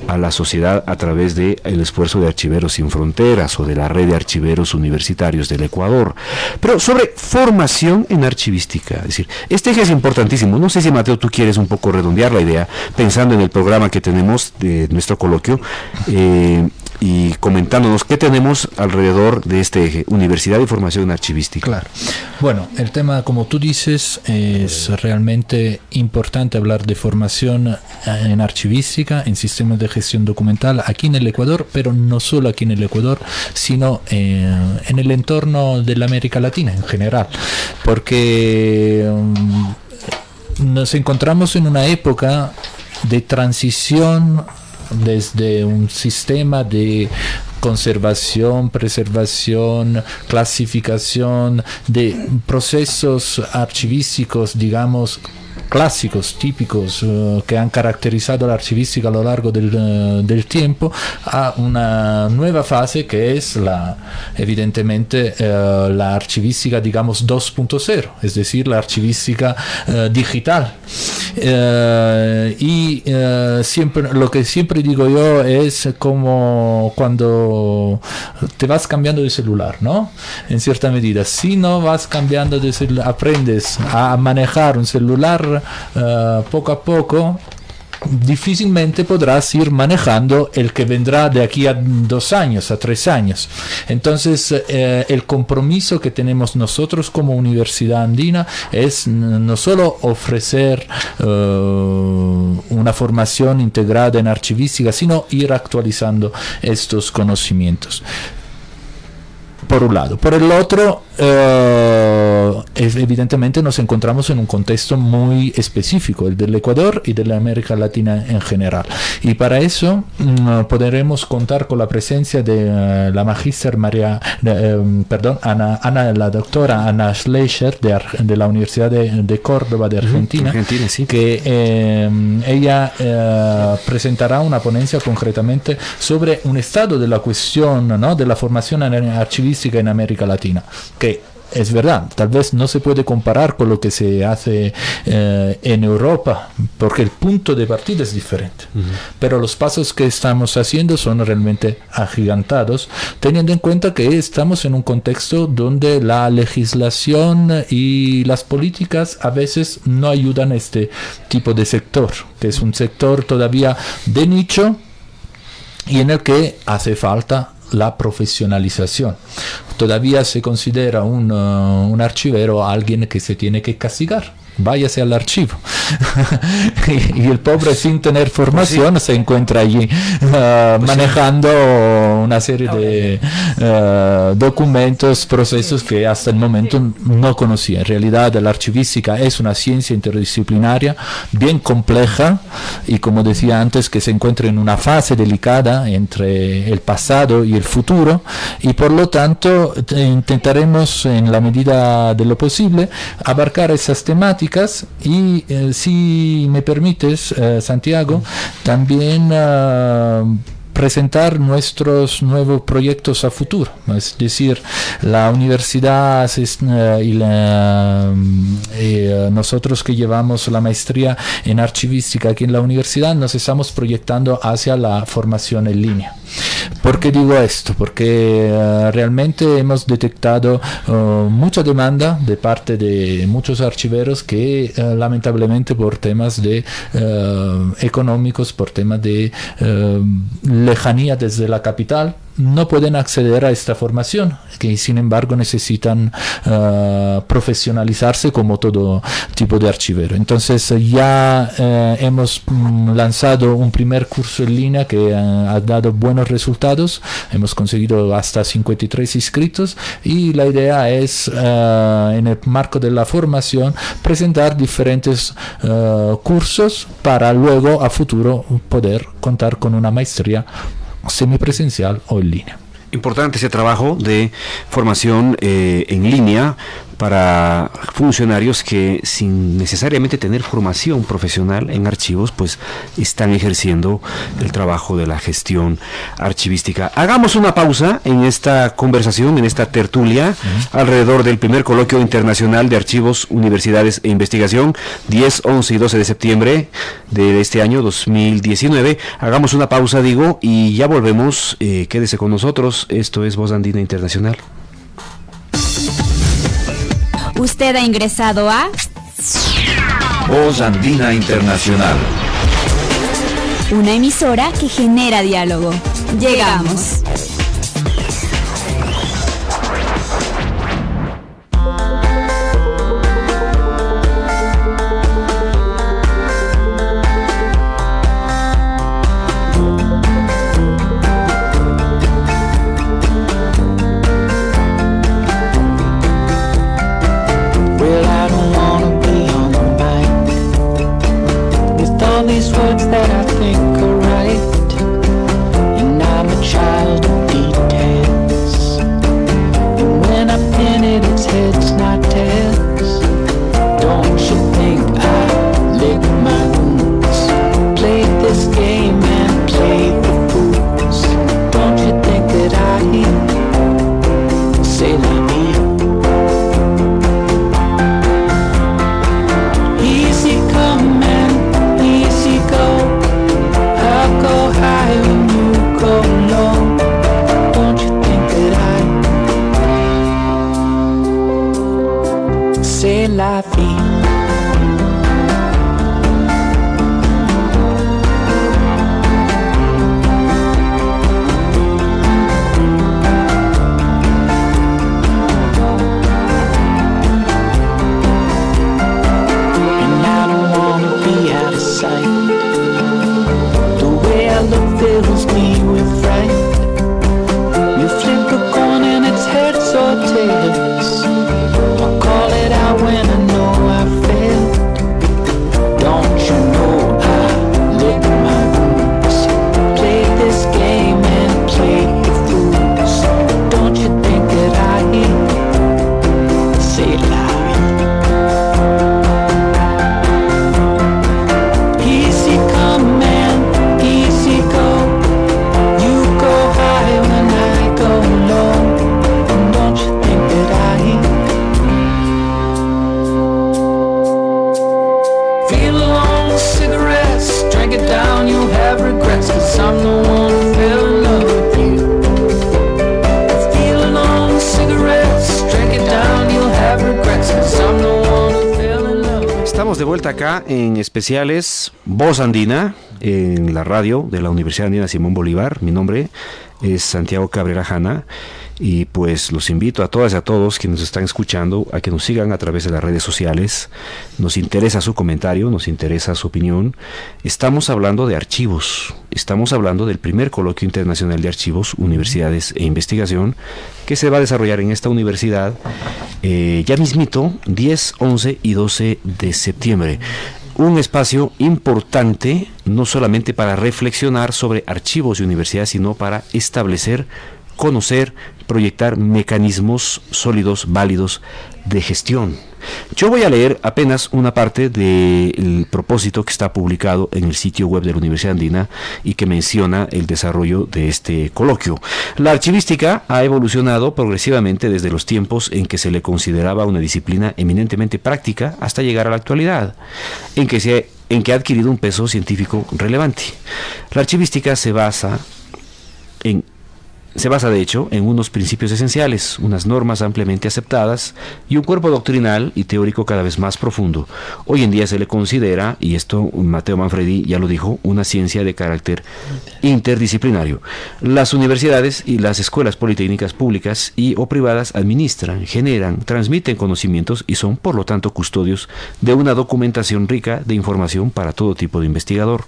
a la sociedad a través del el esfuerzo de Archiveros Sin Fronteras o de la red de archiveros universitarios del Ecuador. Pero sobre formación en archivística, es decir, este eje es importantísimo. No sé si Mateo tú quieres un poco redondear la idea, pensando en el programa que tenemos de nuestro coloquio. Eh, y comentándonos qué tenemos alrededor de este eje, Universidad de Formación Archivística. Claro. Bueno, el tema, como tú dices, es realmente importante hablar de formación en archivística, en sistemas de gestión documental aquí en el Ecuador, pero no solo aquí en el Ecuador, sino eh, en el entorno de la América Latina en general, porque um, nos encontramos en una época de transición desde un sistema de conservación, preservación, clasificación de procesos archivísticos, digamos, clásicos típicos que han caracterizado la archivística a lo largo del, del, tiempo a una nueva fase que es la evidentemente uh, la archivística digamos 2.0 es decir la archivística digital. Y siempre lo que siempre digo yo es como cuando te vas cambiando de celular no en cierta medida. Si no vas cambiando de celular aprendes a manejar un celular eh, poco a poco difícilmente podrás ir manejando el que vendrá de aquí a dos años, a tres años. Entonces, eh, el compromiso que tenemos nosotros como Universidad Andina es no solo ofrecer eh, una formación integrada en archivística, sino ir actualizando estos conocimientos por un lado. Por el otro, eh, evidentemente nos encontramos en un contexto muy específico, el del Ecuador y de la América Latina en general. Y para eso mm, podremos contar con la presencia de eh, la magíster María, eh, perdón, Ana, Ana, la doctora Ana Schleicher de, de la Universidad de, Córdoba de Argentina, que ella presentará una ponencia concretamente sobre un estado de la cuestión ¿no? de la formación archivista en América Latina, que es verdad, tal vez no se puede comparar con lo que se hace eh, en Europa, porque el punto de partida es diferente. Pero los pasos que estamos haciendo son realmente agigantados, teniendo en cuenta que estamos en un contexto donde la legislación y las políticas a veces no ayudan a este tipo de sector, que es un sector todavía de nicho y en el que hace falta la profesionalización. Todavía se considera un, uh, un archivero alguien que se tiene que castigar váyase al archivo. y, el pobre sin tener formación se encuentra allí uh, pues manejando una serie de uh, documentos, procesos que hasta el momento no conocía. En realidad la archivística es una ciencia interdisciplinaria bien compleja y como decía antes que se encuentra en una fase delicada entre el pasado y el futuro y por lo tanto intentaremos en la medida de lo posible abarcar esas temáticas y eh, si me permites, eh, Santiago, también ah, presentar nuestros nuevos proyectos a futuro. Es decir, la universidad eh, y, nosotros que llevamos la maestría en archivística aquí en la universidad nos estamos proyectando hacia la formación en línea. ¿Por qué digo esto? Porque uh, realmente hemos detectado uh, mucha demanda de parte de muchos archiveros que uh, lamentablemente por temas de económicos, por temas de lejanía desde la capital, no pueden acceder a esta formación, que sin embargo necesitan uh, profesionalizarse como todo tipo de archivero. Entonces ya uh, hemos um, lanzado un primer curso en línea que ha dado buenos resultados, hemos conseguido hasta 53 inscritos y la idea es en el marco de la formación presentar diferentes cursos para luego a futuro poder contar con una maestría semipresencial o en línea. Importante ese trabajo de formación eh, en línea para funcionarios que sin necesariamente tener formación profesional en archivos, pues están ejerciendo el trabajo de la gestión archivística. Hagamos una pausa en esta conversación, en esta tertulia, alrededor del primer coloquio internacional de archivos, universidades e investigación, 10, 11 y 12 de septiembre de este año 2019. Hagamos una pausa, digo, y ya volvemos. Eh, quédese con nosotros. Esto es Voz Andina Internacional. Usted ha ingresado a Voz Andina Internacional. Una emisora que genera diálogo. Llegamos. En especiales Voz Andina, en la radio de la Universidad Andina Simón Bolívar. Mi nombre es Santiago Cabrera Jana y pues los invito a todas y a todos que nos están escuchando a que nos sigan a través de las redes sociales. Nos interesa su comentario, nos interesa su opinión. Estamos hablando de archivos, estamos hablando del primer coloquio internacional de archivos, universidades e investigación que se va a desarrollar en esta universidad eh, ya mismito 10, 11 y 12 de septiembre un espacio importante no solamente para reflexionar sobre archivos y universidades, sino para establecer, conocer, proyectar mecanismos sólidos, válidos de gestión. Yo voy a leer apenas una parte del propósito que está publicado en el sitio web de la Universidad Andina y que menciona el desarrollo de este coloquio. La archivística ha evolucionado progresivamente desde los tiempos en que se le consideraba una disciplina eminentemente práctica hasta llegar a la actualidad, en que, se, ha adquirido un peso científico relevante. La archivística se basa en se basa, de hecho, en unos principios esenciales, unas normas ampliamente aceptadas y un cuerpo doctrinal y teórico cada vez más profundo. Hoy en día se le considera, y esto Mateo Manfredi ya lo dijo, una ciencia de carácter interdisciplinario. Las universidades y las escuelas politécnicas públicas y o privadas administran, generan, transmiten conocimientos y son, por lo tanto, custodios de una documentación rica de información para todo tipo de investigador.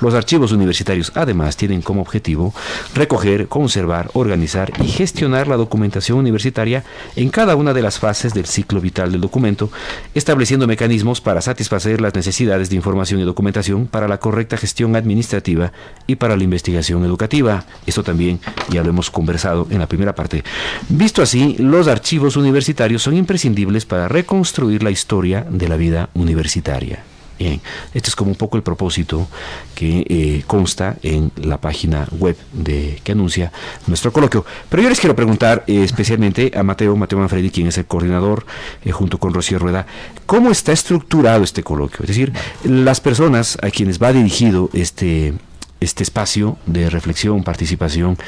Los archivos universitarios además tienen como objetivo recoger, conservar, organizar y gestionar la documentación universitaria en cada una de las fases del ciclo vital del documento, estableciendo mecanismos para satisfacer las necesidades de información y documentación para la correcta gestión administrativa y para la investigación educativa. Esto también ya lo hemos conversado en la primera parte. Visto así, los archivos universitarios son imprescindibles para reconstruir la historia de la vida universitaria. Bien, este es como un poco el propósito que eh, consta en la página web de que anuncia nuestro coloquio. Pero yo les quiero preguntar eh, especialmente a Mateo, Mateo Manfredi, quien es el coordinador, eh, junto con Rocío Rueda, ¿cómo está estructurado este coloquio? Es decir, las personas a quienes va dirigido este, este espacio de reflexión, participación,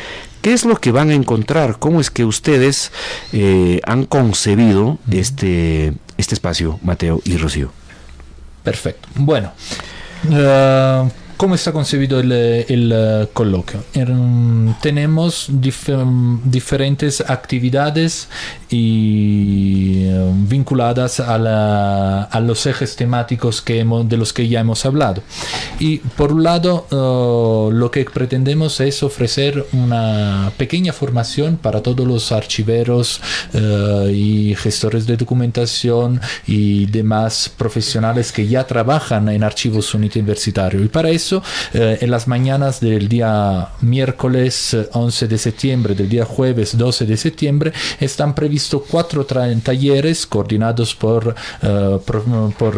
¿qué es lo que van a encontrar? ¿Cómo es que ustedes han concebido este, este espacio, Mateo y Rocío? Perfecto. Bueno, uh, ¿cómo está concebido el, el uh, coloquio? Tenemos dif diferentes actividades uh, vinculadas a, a, los ejes temáticos que hemos, de los que ya hemos hablado. Y por un lado, uh, lo que pretendemos es ofrecer una pequeña formación para todos los archiveros y gestores de documentación y demás profesionales que ya trabajan en archivos universitarios. Y para eso, uh, en las mañanas del día miércoles 11 de septiembre, del día jueves 12 de septiembre, están previstos cuatro talleres coordinados por, por, por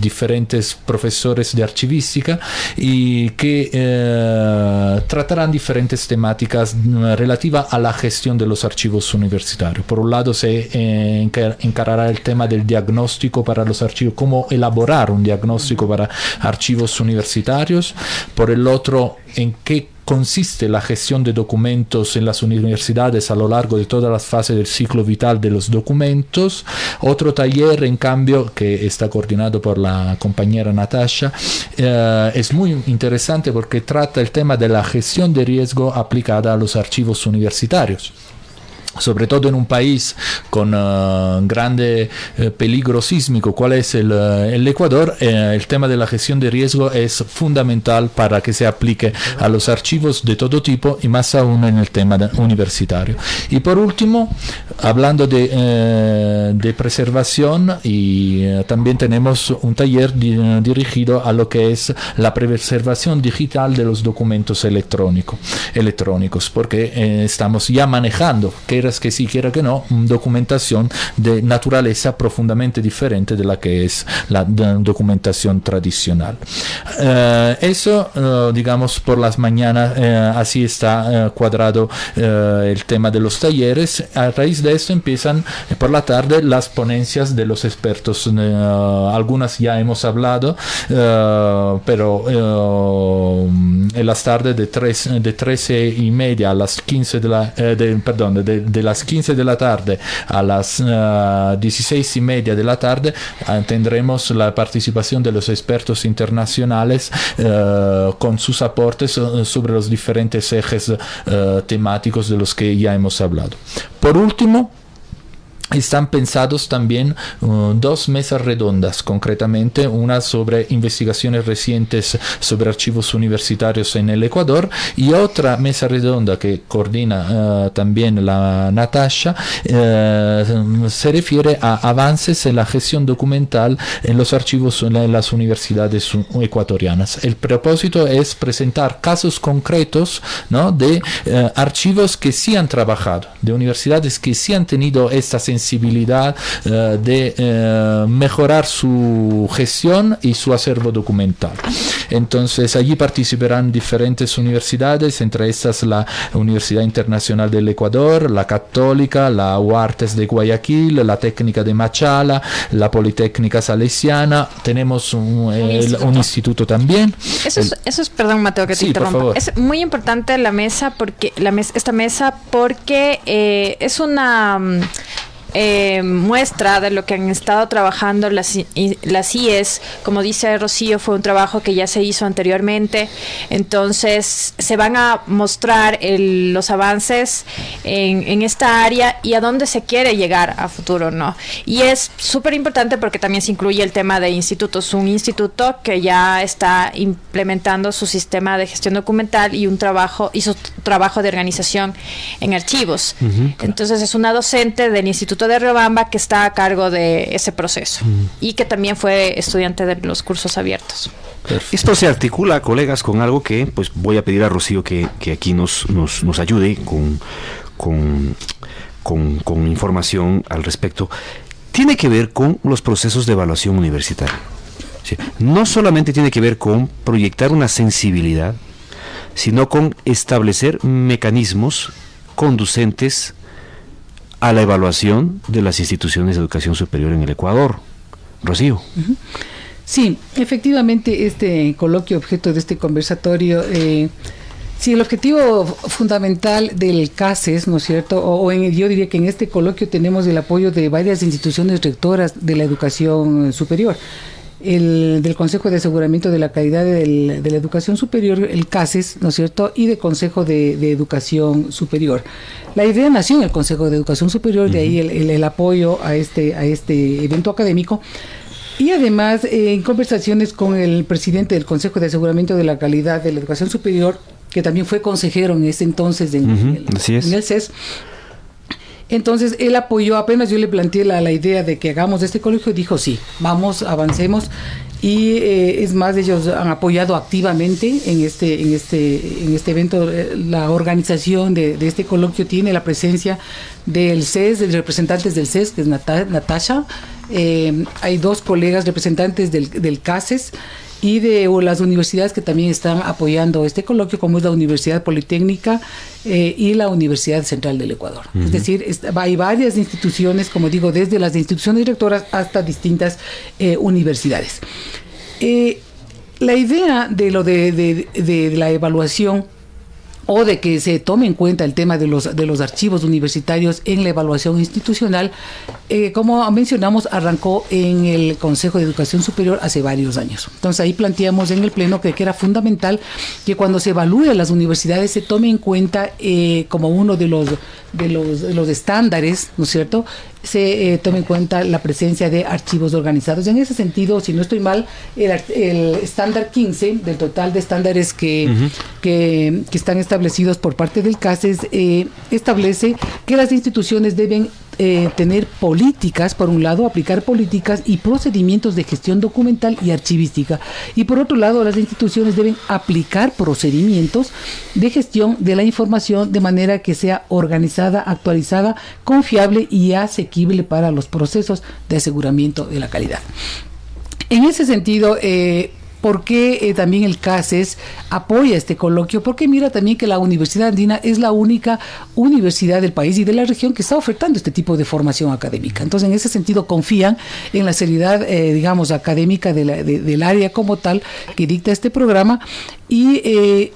diferentes profesores de archivística y que eh, tratarán diferentes temáticas mm, relativas a la gestión de los archivos universitarios. Por un lado se eh, encarará el tema del diagnóstico para los archivos, cómo elaborar un diagnóstico para archivos universitarios. Por el otro, en qué consiste la gestión de documentos en las universidades a lo largo de todas las fases del ciclo vital de los documentos. Otro taller, en cambio, que está coordinado por la compañera Natasha, eh, es muy interesante porque trata el tema de la gestión de riesgo aplicada a los archivos universitarios sobre todo en un país con uh, grande eh, peligro sísmico, cual es el, uh, el Ecuador, eh, el tema de la gestión de riesgo es fundamental para que se aplique a los archivos de todo tipo y más aún en el tema universitario. Y por último, hablando de, eh, de preservación, y también tenemos un taller di dirigido a lo que es la preservación digital de los documentos electrónico, electrónicos, porque estamos ya manejando que que sí, quiera que no, documentación de naturaleza profundamente diferente de la que es la documentación tradicional. Uh, eso, uh, digamos, por las mañanas, uh, así está cuadrado el tema de los talleres. A raíz de esto empiezan por la tarde las ponencias de los expertos. algunas ya hemos hablado, pero en las tardes de, tres, de 13 y media a las 15 de la, de, perdón, de de las 15 de la tarde a las 16 y media de la tarde tendremos la participación de los expertos internacionales con sus aportes sobre los diferentes ejes temáticos de los que ya hemos hablado. Por último, están pensados también uh, dos mesas redondas, concretamente una sobre investigaciones recientes sobre archivos universitarios en el Ecuador y otra mesa redonda que coordina uh, también la Natasha uh, se refiere a avances en la gestión documental en los archivos en las universidades ecuatorianas. El propósito es presentar casos concretos ¿no? de archivos que sí han trabajado, de universidades que sí han tenido esta sensibilidad sensibilidad eh, de eh, mejorar su gestión y su acervo documental. Entonces allí participarán diferentes universidades, entre estas la Universidad Internacional del Ecuador, la Católica, la UARTES de Guayaquil, la Técnica de Machala, la Politécnica Salesiana, tenemos un, instituto. también. Eso es, eso es, perdón Mateo que te interrumpa, es muy importante la mesa porque la esta mesa porque eh, es una mm, eh, muestra de lo que han estado trabajando las, las IES. Como dice Rocío, fue un trabajo que ya se hizo anteriormente. Entonces, se van a mostrar los avances en, en, esta área y a dónde se quiere llegar a futuro, ¿no? Y es súper importante porque también se incluye el tema de institutos. Un instituto que ya está implementando su sistema de gestión documental y un trabajo, y su trabajo de organización en archivos. Entonces, es una docente del Instituto de Riobamba que está a cargo de ese proceso y que también fue estudiante de los cursos abiertos. Esto se articula, colegas, con algo que pues voy a pedir a Rocío que, aquí nos, nos, ayude con, con, información al respecto. Tiene que ver con los procesos de evaluación universitaria. No solamente tiene que ver con proyectar una sensibilidad, sino con establecer mecanismos conducentes a la evaluación de las instituciones de educación superior en el Ecuador. Rocío. Sí, efectivamente, este coloquio objeto de este conversatorio, eh, sí, el objetivo fundamental del CASES, ¿no es cierto? O, yo diría que en este coloquio tenemos el apoyo de varias instituciones rectoras de la educación superior el, del Consejo de Aseguramiento de la Calidad de la Educación Superior, el CASES, ¿no es cierto?, y del Consejo de, Educación Superior. La idea nació en el Consejo de Educación Superior, de ahí el, apoyo a este, a este evento académico. Y además, eh, en conversaciones con el presidente del Consejo de Aseguramiento de la Calidad de la Educación Superior, que también fue consejero en ese entonces en, en el CES, entonces él apoyó, apenas yo le planteé la, la idea de que hagamos este colegio, dijo sí, vamos, avancemos y eh, es más ellos han apoyado activamente en este en este en este evento. Eh, la organización de, este coloquio tiene la presencia del CES de representantes del CES que es Natasha. Eh, hay dos colegas representantes del, del CASES y de las universidades que también están apoyando este coloquio, como es la Universidad Politécnica eh, y la Universidad Central del Ecuador. Es decir, hay varias instituciones, como digo, desde las instituciones directoras hasta distintas eh, universidades. Eh, la idea de lo de, de la evaluación o de que se tome en cuenta el tema de los, de los archivos universitarios en la evaluación institucional, eh, como mencionamos, arrancó en el Consejo de Educación Superior hace varios años. Entonces ahí planteamos en el Pleno que, era fundamental que cuando se evalúe las universidades se tome en cuenta eh, como uno de los, de los, de los estándares, ¿no es cierto?, se eh, tome en cuenta la presencia de archivos organizados. En ese sentido, si no estoy mal, el, estándar 15 del total de estándares que, que, están establecidos por parte del CASES eh, establece que las instituciones deben eh, tener políticas, por un lado, aplicar políticas y procedimientos de gestión documental y archivística. Y por otro lado, las instituciones deben aplicar procedimientos de gestión de la información de manera que sea organizada, actualizada, confiable y asequible para los procesos de aseguramiento de la calidad. En ese sentido, eh, ¿Por qué eh, también el CASES apoya este coloquio? Porque mira también que la Universidad Andina es la única universidad del país y de la región que está ofertando este tipo de formación académica. Entonces, en ese sentido, confían en la seriedad, eh, digamos, académica del área como tal que dicta este programa y eh,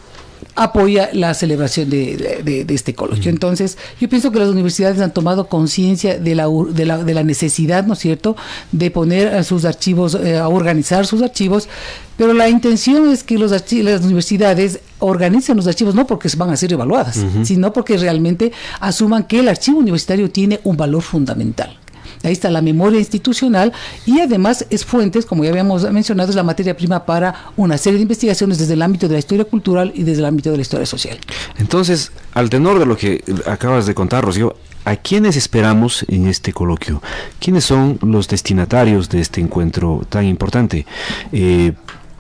apoya la celebración de, este coloquio. Entonces, yo pienso que las universidades han tomado conciencia de la, de, la, de la necesidad, ¿no es cierto?, de poner a sus archivos, eh, a organizar sus archivos, pero la intención es que los las universidades organicen los archivos no porque van a ser evaluadas, sino porque realmente asuman que el archivo universitario tiene un valor fundamental. Ahí está la memoria institucional y además es fuentes, como ya habíamos mencionado, es la materia prima para una serie de investigaciones desde el ámbito de la historia cultural y desde el ámbito de la historia social. Entonces, al tenor de lo que acabas de contar, Rocío, ¿A quiénes esperamos en este coloquio? ¿Quiénes son los destinatarios de este encuentro tan importante? Eh,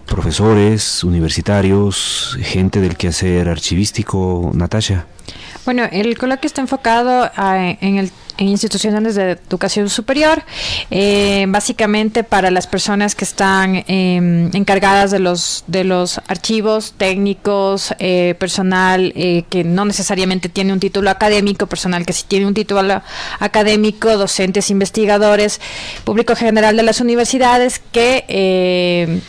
profesores, universitarios, gente del quehacer archivístico, Natasha. Bueno, el coloquio está enfocado en el en instituciones de educación superior, eh, básicamente para las personas que están em, encargadas de los de los archivos técnicos, eh, personal eh, que no necesariamente tiene un título académico, personal que sí tiene un título académico, docentes, investigadores, público general de las universidades que em,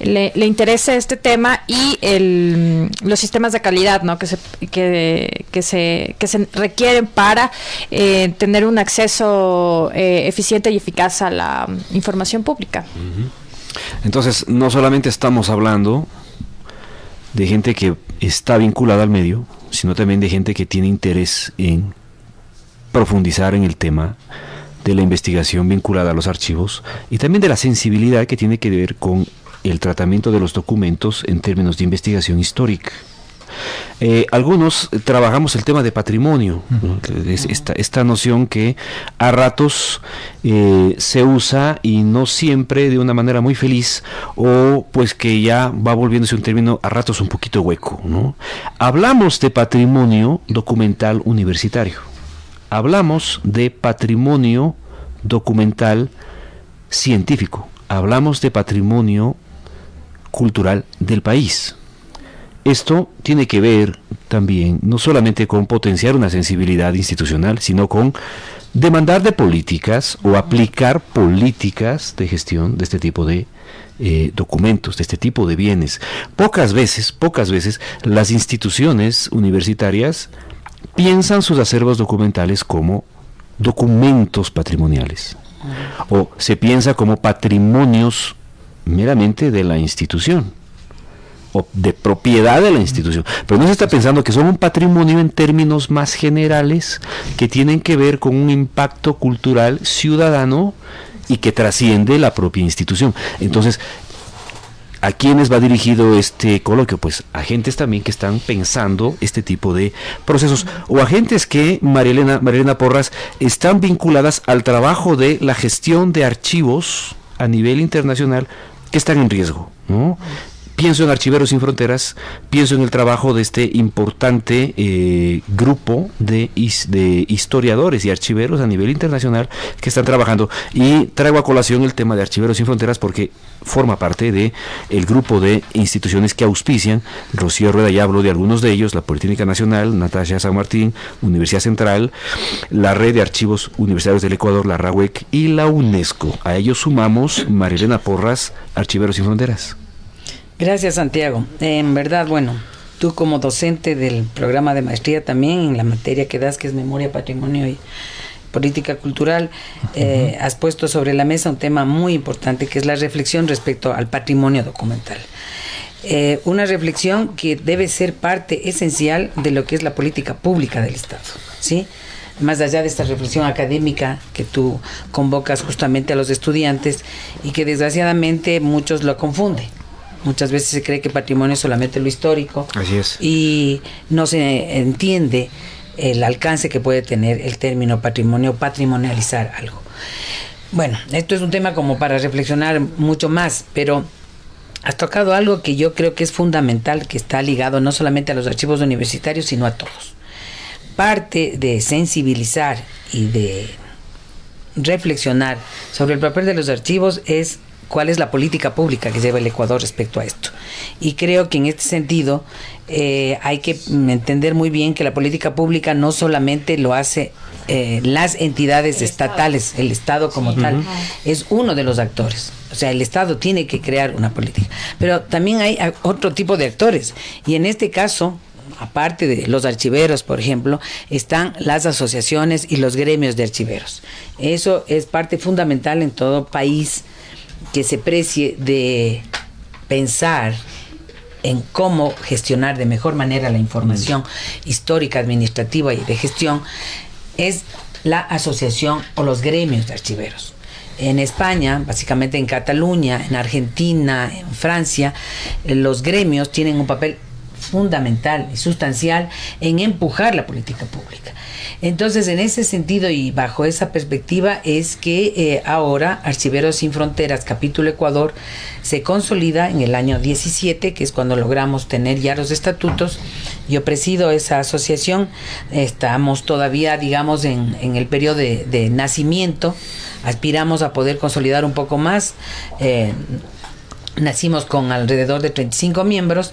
le, le interese este tema y el, los sistemas de calidad, ¿no? que se que, que se que se requieren para tener tener un acceso eh, eficiente y eficaz a la información pública. Entonces, no solamente estamos hablando de gente que está vinculada al medio, sino también de gente que tiene interés en profundizar en el tema de la investigación vinculada a los archivos y también de la sensibilidad que tiene que ver con el tratamiento de los documentos en términos de investigación histórica. Eh, algunos trabajamos el tema de patrimonio, esta, noción que a ratos eh, se usa y no siempre de una manera muy feliz o pues que ya va volviéndose un término a ratos un poquito hueco. ¿no? Hablamos de patrimonio documental universitario, hablamos de patrimonio documental científico, hablamos de patrimonio cultural del país. Esto tiene que ver también no solamente con potenciar una sensibilidad institucional, sino con demandar de políticas o aplicar políticas de gestión de este tipo de eh, documentos, de este tipo de bienes. Pocas veces, pocas veces, las instituciones universitarias piensan sus acervos documentales como documentos patrimoniales. O se piensa como patrimonios meramente de la institución de propiedad de la institución. Pero no se está pensando que son un patrimonio en términos más generales que tienen que ver con un impacto cultural ciudadano y que trasciende la propia institución. Entonces, ¿a quiénes va dirigido este coloquio? Pues a agentes también que están pensando este tipo de procesos o agentes que, Marielena Porras, están vinculadas al trabajo de la gestión de archivos a nivel internacional que están en riesgo. ¿no? Pienso en Archiveros Sin Fronteras, pienso en el trabajo de este importante eh, grupo de, de, historiadores y archiveros a nivel internacional que están trabajando. Y traigo a colación el tema de Archiveros Sin Fronteras porque forma parte de el grupo de instituciones que auspician. Rocío Rueda ya habló de algunos de ellos, la Politécnica Nacional, Natasha San Martín, Universidad Central, la Red de Archivos Universitarios del Ecuador, la RAWEC y la UNESCO. A ellos sumamos Marilena Porras, Archiveros Sin Fronteras. Gracias, Santiago. En verdad, bueno, tú como docente del programa de maestría también en la materia que das, que es memoria, patrimonio y política cultural, eh, has puesto sobre la mesa un tema muy importante que es la reflexión respecto al patrimonio documental. Eh, una reflexión que debe ser parte esencial de lo que es la política pública del Estado, ¿sí? Más allá de esta reflexión académica que tú convocas justamente a los estudiantes y que desgraciadamente muchos lo confunden. Muchas veces se cree que patrimonio es solamente lo histórico. Así es. Y no se entiende el alcance que puede tener el término patrimonio, patrimonializar algo. Bueno, esto es un tema como para reflexionar mucho más, pero has tocado algo que yo creo que es fundamental, que está ligado no solamente a los archivos universitarios, sino a todos. Parte de sensibilizar y de reflexionar sobre el papel de los archivos es cuál es la política pública que lleva el Ecuador respecto a esto. Y creo que en este sentido eh, hay que entender muy bien que la política pública no solamente lo hace eh, las entidades estatales, el Estado como tal, es uno de los actores. O sea, el Estado tiene que crear una política. Pero también hay otro tipo de actores. Y en este caso, aparte de los archiveros, por ejemplo, están las asociaciones y los gremios de archiveros. Eso es parte fundamental en todo país que se precie de pensar en cómo gestionar de mejor manera la información histórica, administrativa y de gestión, es la asociación o los gremios de archiveros. En España, básicamente en Cataluña, en Argentina, en Francia, los gremios tienen un papel fundamental y sustancial en empujar la política pública. Entonces, en ese sentido y bajo esa perspectiva es que eh, ahora Archiveros sin Fronteras, capítulo Ecuador, se consolida en el año 17, que es cuando logramos tener ya los estatutos. Yo presido esa asociación, estamos todavía, digamos, en, el periodo de, nacimiento, aspiramos a poder consolidar un poco más. Eh, nacimos con alrededor de 35 miembros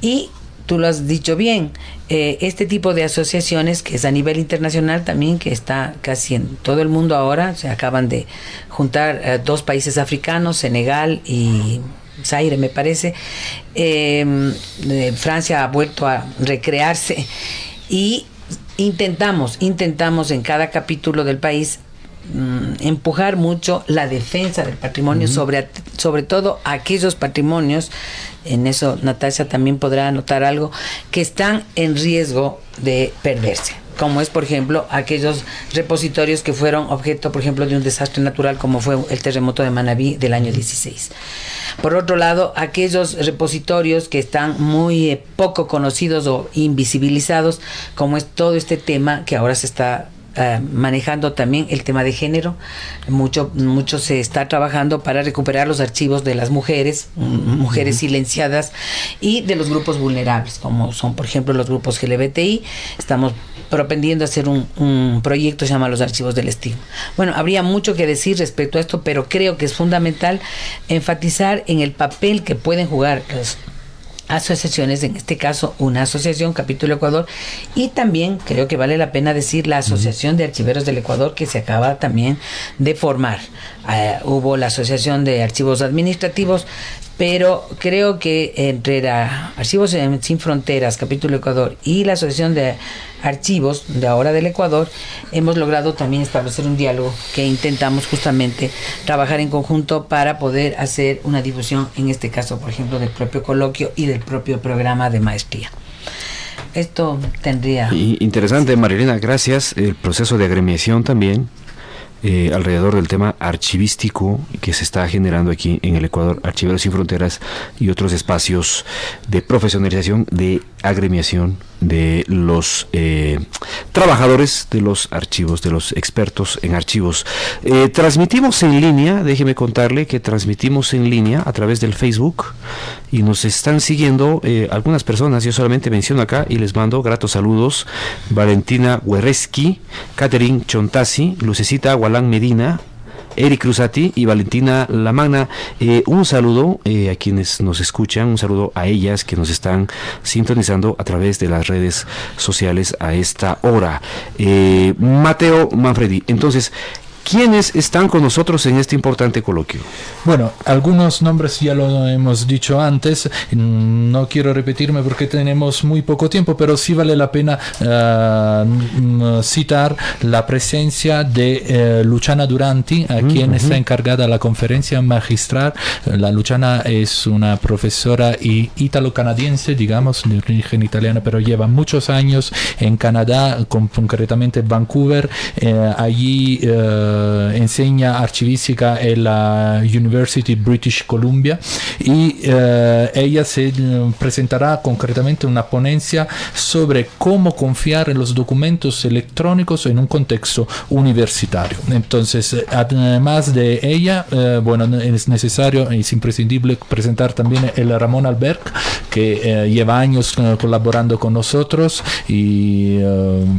y tú lo has dicho bien, eh, este tipo de asociaciones que es a nivel internacional también, que está casi en todo el mundo ahora, se acaban de juntar eh, dos países africanos, Senegal y Zaire me parece, em, eh, Francia ha vuelto a recrearse. Y intentamos, intentamos en cada capítulo del país mm, empujar mucho la defensa del patrimonio, sobre, sobre todo aquellos patrimonios en eso Natasha también podrá notar algo, que están en riesgo de perderse como es por ejemplo aquellos repositorios que fueron objeto por ejemplo de un desastre natural como fue el terremoto de Manabí del año 16. Por otro lado, aquellos repositorios que están muy eh, poco conocidos o invisibilizados, como es todo este tema que ahora se está eh, manejando también el tema de género. Mucho, mucho se está trabajando para recuperar los archivos de las mujeres, mujeres silenciadas y de los grupos vulnerables, como son, por ejemplo, los grupos LGBTI. Estamos propendiendo a hacer un, un proyecto que se llama Los Archivos del Estigma. Bueno, habría mucho que decir respecto a esto, pero creo que es fundamental enfatizar en el papel que pueden jugar los asociaciones, en este caso una asociación, Capítulo Ecuador, y también creo que vale la pena decir la Asociación de Archiveros del Ecuador que se acaba también de formar. Eh, hubo la Asociación de Archivos Administrativos, pero creo que entre la Archivos Sin Fronteras, Capítulo Ecuador, y la Asociación de Archivos de ahora del Ecuador, hemos logrado también establecer un diálogo que intentamos justamente trabajar en conjunto para poder hacer una difusión, en este caso, por ejemplo, del propio coloquio y del propio programa de maestría. Esto tendría... interesante, Marilena, gracias. El proceso de agremiación también eh, alrededor del tema archivístico que se está generando aquí en el Ecuador, Archiveros sin Fronteras y otros espacios de profesionalización, de agremiación de los eh, trabajadores de los archivos, de los expertos en archivos. Eh, transmitimos en línea, déjeme contarle que transmitimos en línea a través del Facebook y nos están siguiendo algunas personas, yo solamente menciono acá y les mando gratos saludos, Valentina Huereski, Catherine Chontasi, Lucecita Medina, Eric Cruzati y Valentina Lamagna. Eh, un saludo eh, a quienes nos escuchan, un saludo a ellas que nos están sintonizando a través de las redes sociales a esta hora. Eh, Mateo Manfredi, entonces, ¿Quiénes están con nosotros en este importante coloquio? Bueno, algunos nombres ya lo hemos dicho antes, no quiero repetirme porque tenemos muy poco tiempo, pero sí vale la pena eh, mm, citar la presencia de eh, Luciana Duranti, a quien está encargada la conferencia magistral. La Luciana es una profesora ítalo-canadiense, digamos, de origen italiano, pero lleva muchos años en Canadá, concretamente en Vancouver. Eh, allí eh, enseña archivística en la University British Columbia y eh, ella se eh, presentará concretamente una ponencia sobre cómo confiar en los documentos electrónicos en un contexto universitario. Entonces, además de ella, bueno, es necesario, es imprescindible presentar también el Ramón Albert, que lleva años colaborando con nosotros y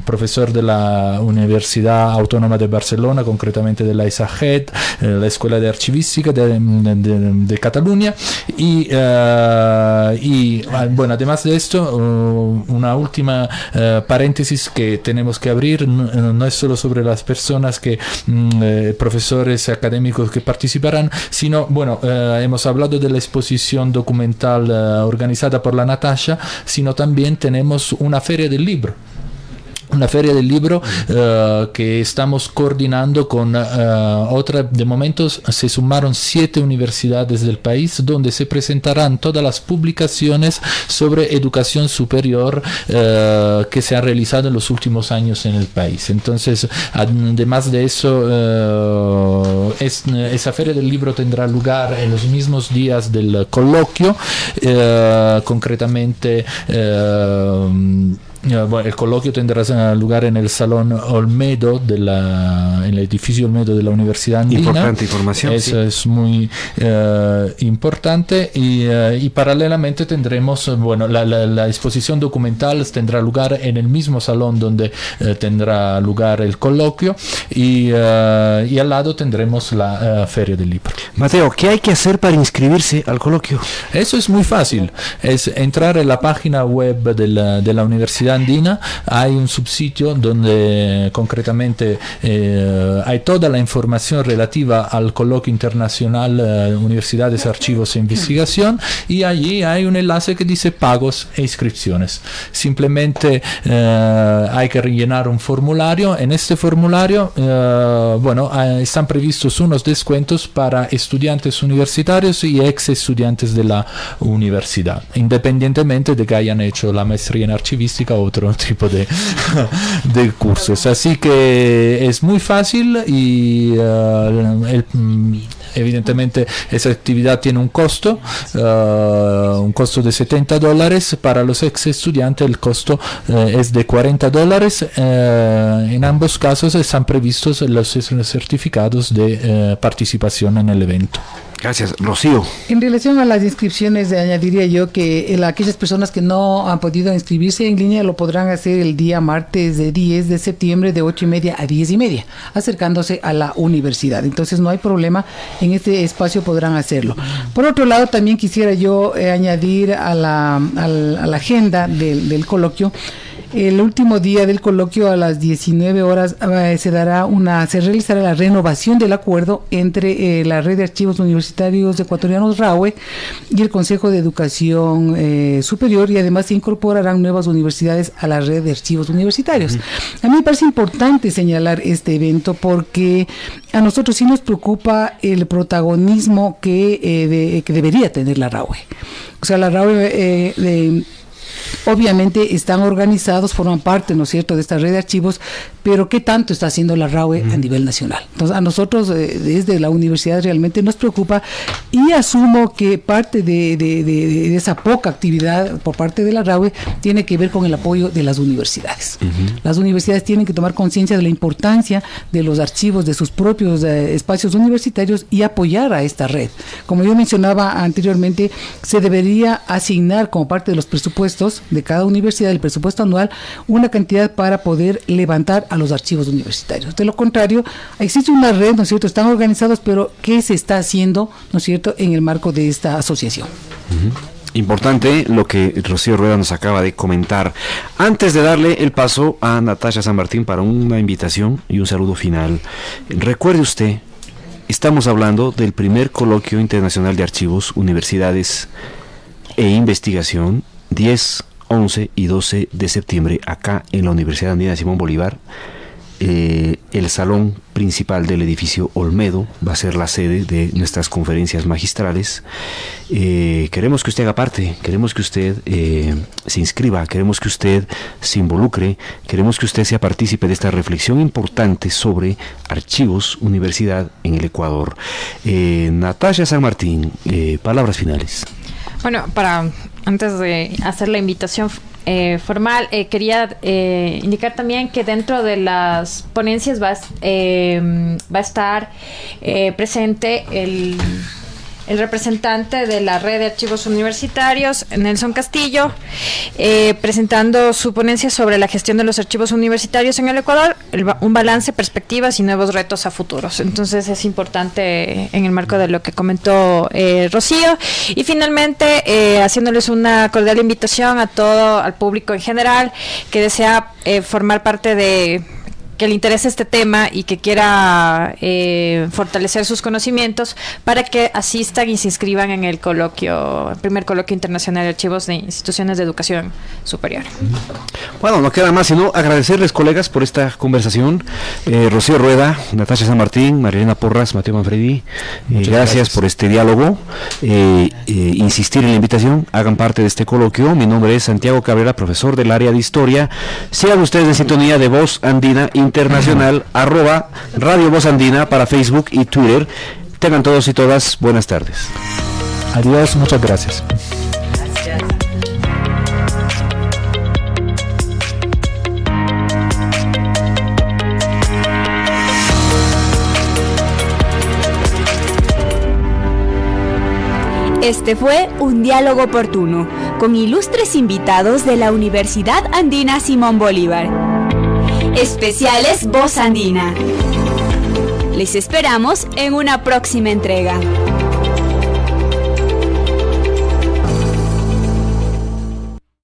profesor de la Universidad Autónoma de Barcelona, concretamente de la ISAGED, eh, la Escuela de Archivística de, Cataluña. Y, ah, bueno, además de esto, uh, una última eh, paréntesis que tenemos que abrir, no, es solo sobre las personas que, mm, profesores académicos que participarán, sino, bueno, hemos hablado de la exposición documental organizada por la Natasha, sino también tenemos una feria del libro una feria del libro uh, que estamos coordinando con uh, otra, de momentos se sumaron siete universidades del país donde se presentarán todas las publicaciones sobre educación superior uh, que se han realizado en los últimos años en el país. Entonces, además de eso, es, esa feria del libro tendrá lugar en los mismos días del coloquio, concretamente el coloquio tendrá eh, lugar en el Salón Olmedo, de la, en el edificio Olmedo de la Universidad Andina. Importante información. Eso es muy uh, importante. Y, uh, y, paralelamente tendremos, bueno, la, la, la, exposición documental tendrá lugar en el mismo salón donde uh, tendrá lugar el coloquio. Y, y, al lado tendremos la Feria del Libro. Mateo, ¿qué hay que hacer para inscribirse al coloquio? Eso es muy fácil. Es entrar en la página web de la, de la universidad andina hay un subsitio donde concretamente eh, hay toda la información relativa al coloquio internacional eh, Universidades, Archivos e Investigación y allí hay un enlace que dice pagos e inscripciones. Simplemente eh, hay que rellenar un formulario. En este formulario, eh, bueno, están previstos unos descuentos para estudiantes universitarios y ex estudiantes de la universidad, independientemente de que hayan hecho la maestría en archivística otro tipo de, de cursos. Así que es muy fácil y uh, el, evidentemente esa actividad tiene un costo, uh, un costo de 70 dólares. Para los ex estudiantes el costo uh, es de 40 dólares. en ambos casos están previstos los certificados de participación en el evento. Gracias, Rocío. En relación a las inscripciones, añadiría yo que el, aquellas personas que no han podido inscribirse en línea lo podrán hacer el día martes de 10 de septiembre de 8 y media a 10 y media, acercándose a la universidad. Entonces no hay problema, en este espacio podrán hacerlo. Por otro lado, también quisiera yo eh, añadir a la, a a la agenda del, del coloquio el último día del coloquio a las 19 horas eh, se dará una se realizará la renovación del acuerdo entre eh, la red de archivos universitarios ecuatorianos RAUE y el Consejo de Educación eh, Superior y además se incorporarán nuevas universidades a la red de archivos universitarios. Uh -huh. A mí me parece importante señalar este evento porque a nosotros sí nos preocupa el protagonismo que, eh, de, que debería tener la RAUE. O sea, la RAUE eh, de, obviamente están organizados, forman parte, ¿no es cierto?, de esta red de archivos, pero ¿qué tanto está haciendo la RAUE a nivel nacional? Entonces, a nosotros eh, desde la universidad realmente nos preocupa y asumo que parte de, de, de, de, esa poca actividad por parte de la RAUE tiene que ver con el apoyo de las universidades. Uh -huh. Las universidades tienen que tomar conciencia de la importancia de los archivos de sus propios eh, espacios universitarios y apoyar a esta red. Como yo mencionaba anteriormente, se debería asignar como parte de los presupuestos de cada universidad, el presupuesto anual, una cantidad para poder levantar a los archivos universitarios. De lo contrario, existe una red, ¿no es cierto? Están organizados, pero ¿qué se está haciendo, ¿no es cierto?, en el marco de esta asociación. Importante lo que Rocío Rueda nos acaba de comentar. Antes de darle el paso a Natasha San Martín para una invitación y un saludo final, recuerde usted, estamos hablando del primer coloquio internacional de archivos, universidades e investigación, 10 11 y 12 de septiembre acá en la Universidad Andina Simón Bolívar. Eh, el salón principal del edificio Olmedo va a ser la sede de nuestras conferencias magistrales. Eh, queremos que usted haga parte, queremos que usted eh, se inscriba, queremos que usted se involucre, queremos que usted sea partícipe de esta reflexión importante sobre archivos, universidad en el Ecuador. Natasha San Martín, palabras finales. Bueno, para antes de hacer la invitación eh, formal, eh, quería eh, indicar también que dentro de las ponencias va, va a estar presente el el representante de la red de archivos universitarios, Nelson Castillo, eh, presentando su ponencia sobre la gestión de los archivos universitarios en el Ecuador, el, un balance, perspectivas y nuevos retos a futuros. Entonces es importante en el marco de lo que comentó eh, Rocío. Y finalmente, eh, haciéndoles una cordial invitación a todo, al público en general, que desea formar parte de que le interese este tema y que quiera eh, fortalecer sus conocimientos para que asistan y se inscriban en el coloquio, el primer coloquio internacional de archivos de instituciones de educación superior. Bueno, no queda más sino agradecerles, colegas, por esta conversación. Eh, Rocío Rueda, Natasha San Martín, Marilena Porras, Mateo Manfredi, eh, gracias, gracias, por este diálogo. Eh, eh, insistir en la invitación, hagan parte de este coloquio. Mi nombre es Santiago Cabrera, profesor del área de historia. Sean ustedes en sintonía de Voz Andina Internacional, arroba Radio Voz Andina para Facebook y Twitter. Tengan todos y todas buenas tardes. Adiós, muchas gracias. Este fue un diálogo oportuno con ilustres invitados de la Universidad Andina Simón Bolívar. Especiales Voz Andina. Les esperamos en una próxima entrega.